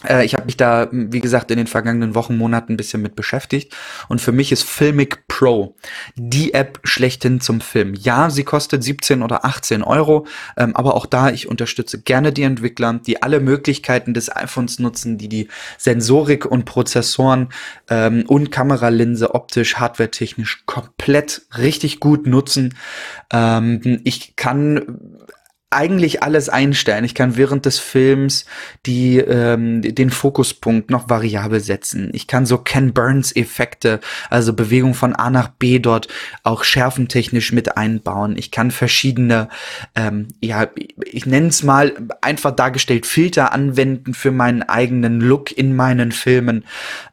Äh, ich habe mich da, wie gesagt, in den vergangenen Wochen, Monaten ein bisschen mit beschäftigt. Und für mich ist Filmic Pro die App schlechthin zum Film. Ja, sie kostet 17 oder 18 Euro, ähm, aber auch da, ich unterstütze gerne die Entwickler, die alle Möglichkeiten des iPhones nutzen, die die Sensorik und Prozessoren ähm, und Kameralinse optisch, hardwaretechnisch komplett richtig gut nutzen. Ähm, ich kann eigentlich alles einstellen. Ich kann während des Films die, ähm, den Fokuspunkt noch variabel setzen. Ich kann so Ken Burns Effekte, also Bewegung von A nach B dort auch schärfentechnisch mit einbauen. Ich kann verschiedene, ähm, ja, ich nenne es mal einfach dargestellt Filter anwenden für meinen eigenen Look in meinen Filmen.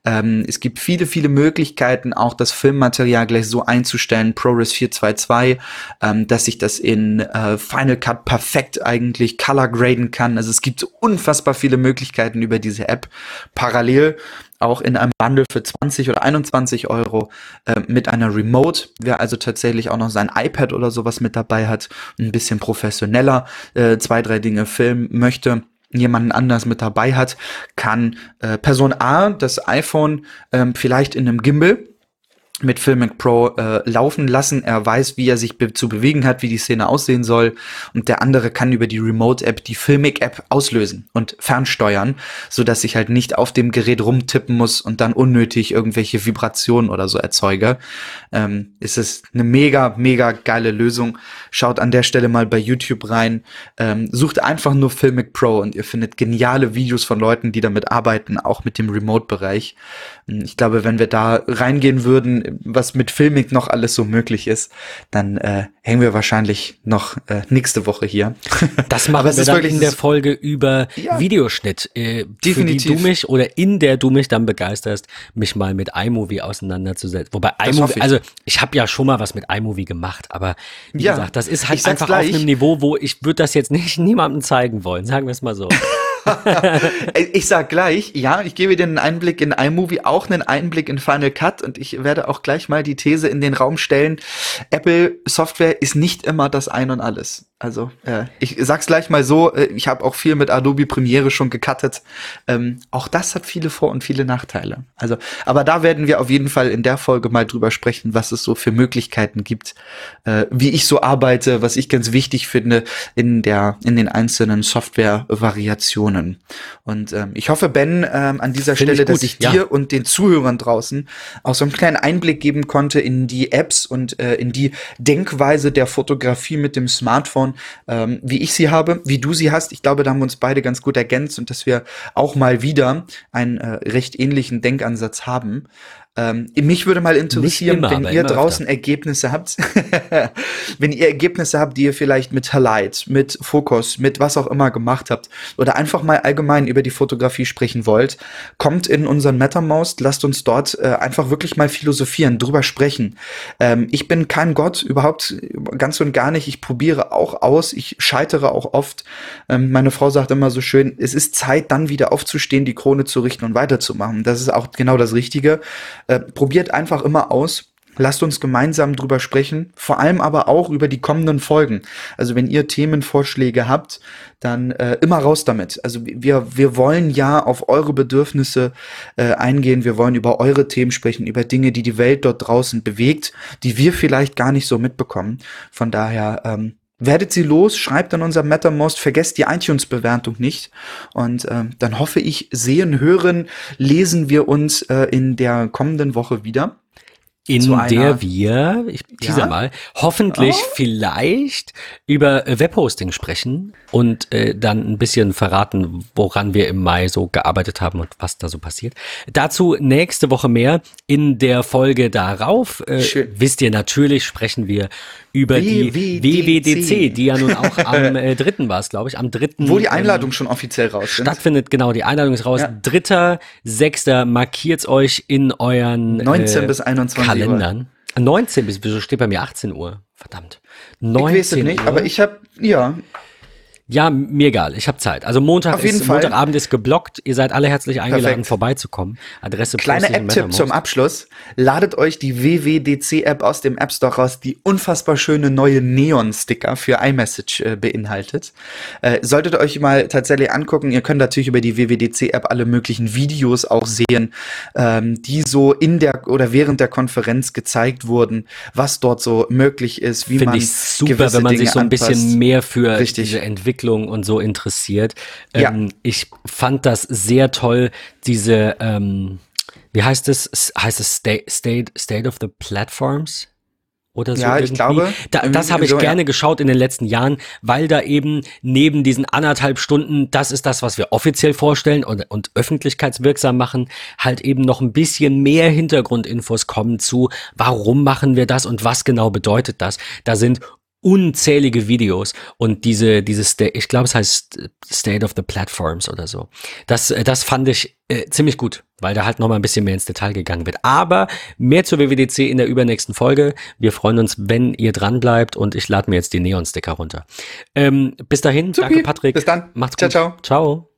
Ähm, es gibt viele, viele Möglichkeiten, auch das Filmmaterial gleich so einzustellen, ProRes 422, ähm, dass ich das in äh, Final Cut perfekt perfekt eigentlich color graden kann. Also es gibt unfassbar viele Möglichkeiten über diese App. Parallel auch in einem Bundle für 20 oder 21 Euro äh, mit einer Remote. Wer also tatsächlich auch noch sein iPad oder sowas mit dabei hat, ein bisschen professioneller äh, zwei, drei Dinge filmen möchte jemanden anders mit dabei hat, kann äh, Person A das iPhone ähm, vielleicht in einem Gimbal mit Filmic Pro äh, laufen lassen. Er weiß, wie er sich be zu bewegen hat, wie die Szene aussehen soll. Und der andere kann über die Remote-App die Filmic-App auslösen und fernsteuern, so dass ich halt nicht auf dem Gerät rumtippen muss und dann unnötig irgendwelche Vibrationen oder so erzeuge. Ähm, ist es eine mega, mega geile Lösung. Schaut an der Stelle mal bei YouTube rein. Ähm, sucht einfach nur Filmic Pro und ihr findet geniale Videos von Leuten, die damit arbeiten, auch mit dem Remote-Bereich. Ich glaube, wenn wir da reingehen würden, was mit Filming noch alles so möglich ist, dann äh, hängen wir wahrscheinlich noch äh, nächste Woche hier. [LAUGHS] Das machen wir dann in der Folge über ja, Videoschnitt. Äh, definitiv. Für die du mich oder in der du mich dann begeisterst, mich mal mit iMovie auseinanderzusetzen. Wobei iMovie, ich. also ich habe ja schon mal was mit iMovie gemacht, aber wie ja, gesagt, das ist halt einfach gleich. auf einem Niveau, wo ich würde das jetzt nicht [LAUGHS] niemandem zeigen wollen, sagen wir es mal so. [LAUGHS] [LAUGHS] ich sag gleich, ja, ich gebe dir einen Einblick in iMovie, auch einen Einblick in Final Cut und ich werde auch gleich mal die These in den Raum stellen, Apple Software ist nicht immer das Ein und alles. Also äh, ich sag's gleich mal so, äh, ich habe auch viel mit Adobe Premiere schon gecuttet. Ähm, auch das hat viele Vor- und viele Nachteile. Also, aber da werden wir auf jeden Fall in der Folge mal drüber sprechen, was es so für Möglichkeiten gibt, äh, wie ich so arbeite, was ich ganz wichtig finde in der in den einzelnen Software-Variationen. Und ähm, ich hoffe, Ben, ähm, an dieser Stelle, ich dass ich dir ja. und den Zuhörern draußen auch so einen kleinen Einblick geben konnte in die Apps und äh, in die Denkweise der Fotografie mit dem Smartphone anschauen, ähm, wie ich sie habe, wie du sie hast. Ich glaube, da haben wir uns beide ganz gut ergänzt und dass wir auch mal wieder einen äh, recht ähnlichen Denkansatz haben. Ähm, mich würde mal interessieren, immer, wenn ihr draußen öfter. Ergebnisse habt, [LAUGHS] wenn ihr Ergebnisse habt, die ihr vielleicht mit Highlight, mit Fokus, mit was auch immer gemacht habt oder einfach mal allgemein über die Fotografie sprechen wollt, kommt in unseren MetaMost, lasst uns dort äh, einfach wirklich mal philosophieren, drüber sprechen. Ähm, ich bin kein Gott, überhaupt ganz und gar nicht. Ich probiere auch aus, ich scheitere auch oft. Ähm, meine Frau sagt immer so schön, es ist Zeit, dann wieder aufzustehen, die Krone zu richten und weiterzumachen. Das ist auch genau das Richtige. Äh, probiert einfach immer aus. Lasst uns gemeinsam drüber sprechen, vor allem aber auch über die kommenden Folgen. Also wenn ihr Themenvorschläge habt, dann äh, immer raus damit. Also wir, wir wollen ja auf eure Bedürfnisse äh, eingehen, wir wollen über eure Themen sprechen, über Dinge, die die Welt dort draußen bewegt, die wir vielleicht gar nicht so mitbekommen. Von daher ähm, Werdet sie los, schreibt an unser MetaMost, vergesst die iTunes-Bewertung nicht. Und äh, dann hoffe ich, sehen, hören, lesen wir uns äh, in der kommenden Woche wieder in der wir, ich teaser ja? mal, hoffentlich oh. vielleicht über äh, Webhosting sprechen und äh, dann ein bisschen verraten, woran wir im Mai so gearbeitet haben und was da so passiert. Dazu nächste Woche mehr. In der Folge darauf äh, wisst ihr natürlich, sprechen wir über die WWDC, die ja nun auch am [LAUGHS] äh, dritten war es, glaube ich, am dritten. Wo die Einladung ähm, schon offiziell raus ist. Stattfindet, genau, die Einladung ist raus. Ja. Dritter, sechster, markiert's euch in euren 19 äh, bis 21 Kalendern. Uhr. 19 bis, wieso steht bei mir 18 Uhr? Verdammt. 19 ich weiß es nicht, Uhr? aber ich habe, ja, ja, mir egal. Ich habe Zeit. Also Montag ist, Montagabend ist geblockt. Ihr seid alle herzlich eingeladen, Perfekt. vorbeizukommen. Adresse Kleiner App-Tipp zum Abschluss. Ladet euch die WWDC-App aus dem App Store raus, die unfassbar schöne neue Neon-Sticker für iMessage äh, beinhaltet. Äh, solltet euch mal tatsächlich angucken. Ihr könnt natürlich über die WWDC-App alle möglichen Videos auch sehen, ähm, die so in der oder während der Konferenz gezeigt wurden, was dort so möglich ist, wie Find man ich super, wenn man Dinge sich so ein anpasst. bisschen mehr für Richtig. diese Entwicklung Entwicklung und so interessiert. Ja. Ähm, ich fand das sehr toll, diese, ähm, wie heißt es? Heißt es State, State, State of the Platforms? oder so. Ja, irgendwie. ich glaube. Da, das habe ich so, gerne ja. geschaut in den letzten Jahren, weil da eben neben diesen anderthalb Stunden, das ist das, was wir offiziell vorstellen und, und öffentlichkeitswirksam machen, halt eben noch ein bisschen mehr Hintergrundinfos kommen zu, warum machen wir das und was genau bedeutet das. Da sind unzählige Videos und diese, dieses, ich glaube, es heißt State of the Platforms oder so. Das, äh, das fand ich äh, ziemlich gut, weil da halt nochmal ein bisschen mehr ins Detail gegangen wird. Aber mehr zur WWDC in der übernächsten Folge. Wir freuen uns, wenn ihr dran bleibt und ich lade mir jetzt die Neon-Sticker runter. Ähm, bis dahin, Supi. danke Patrick. Bis dann. Macht's gut. Ciao, ciao. Ciao.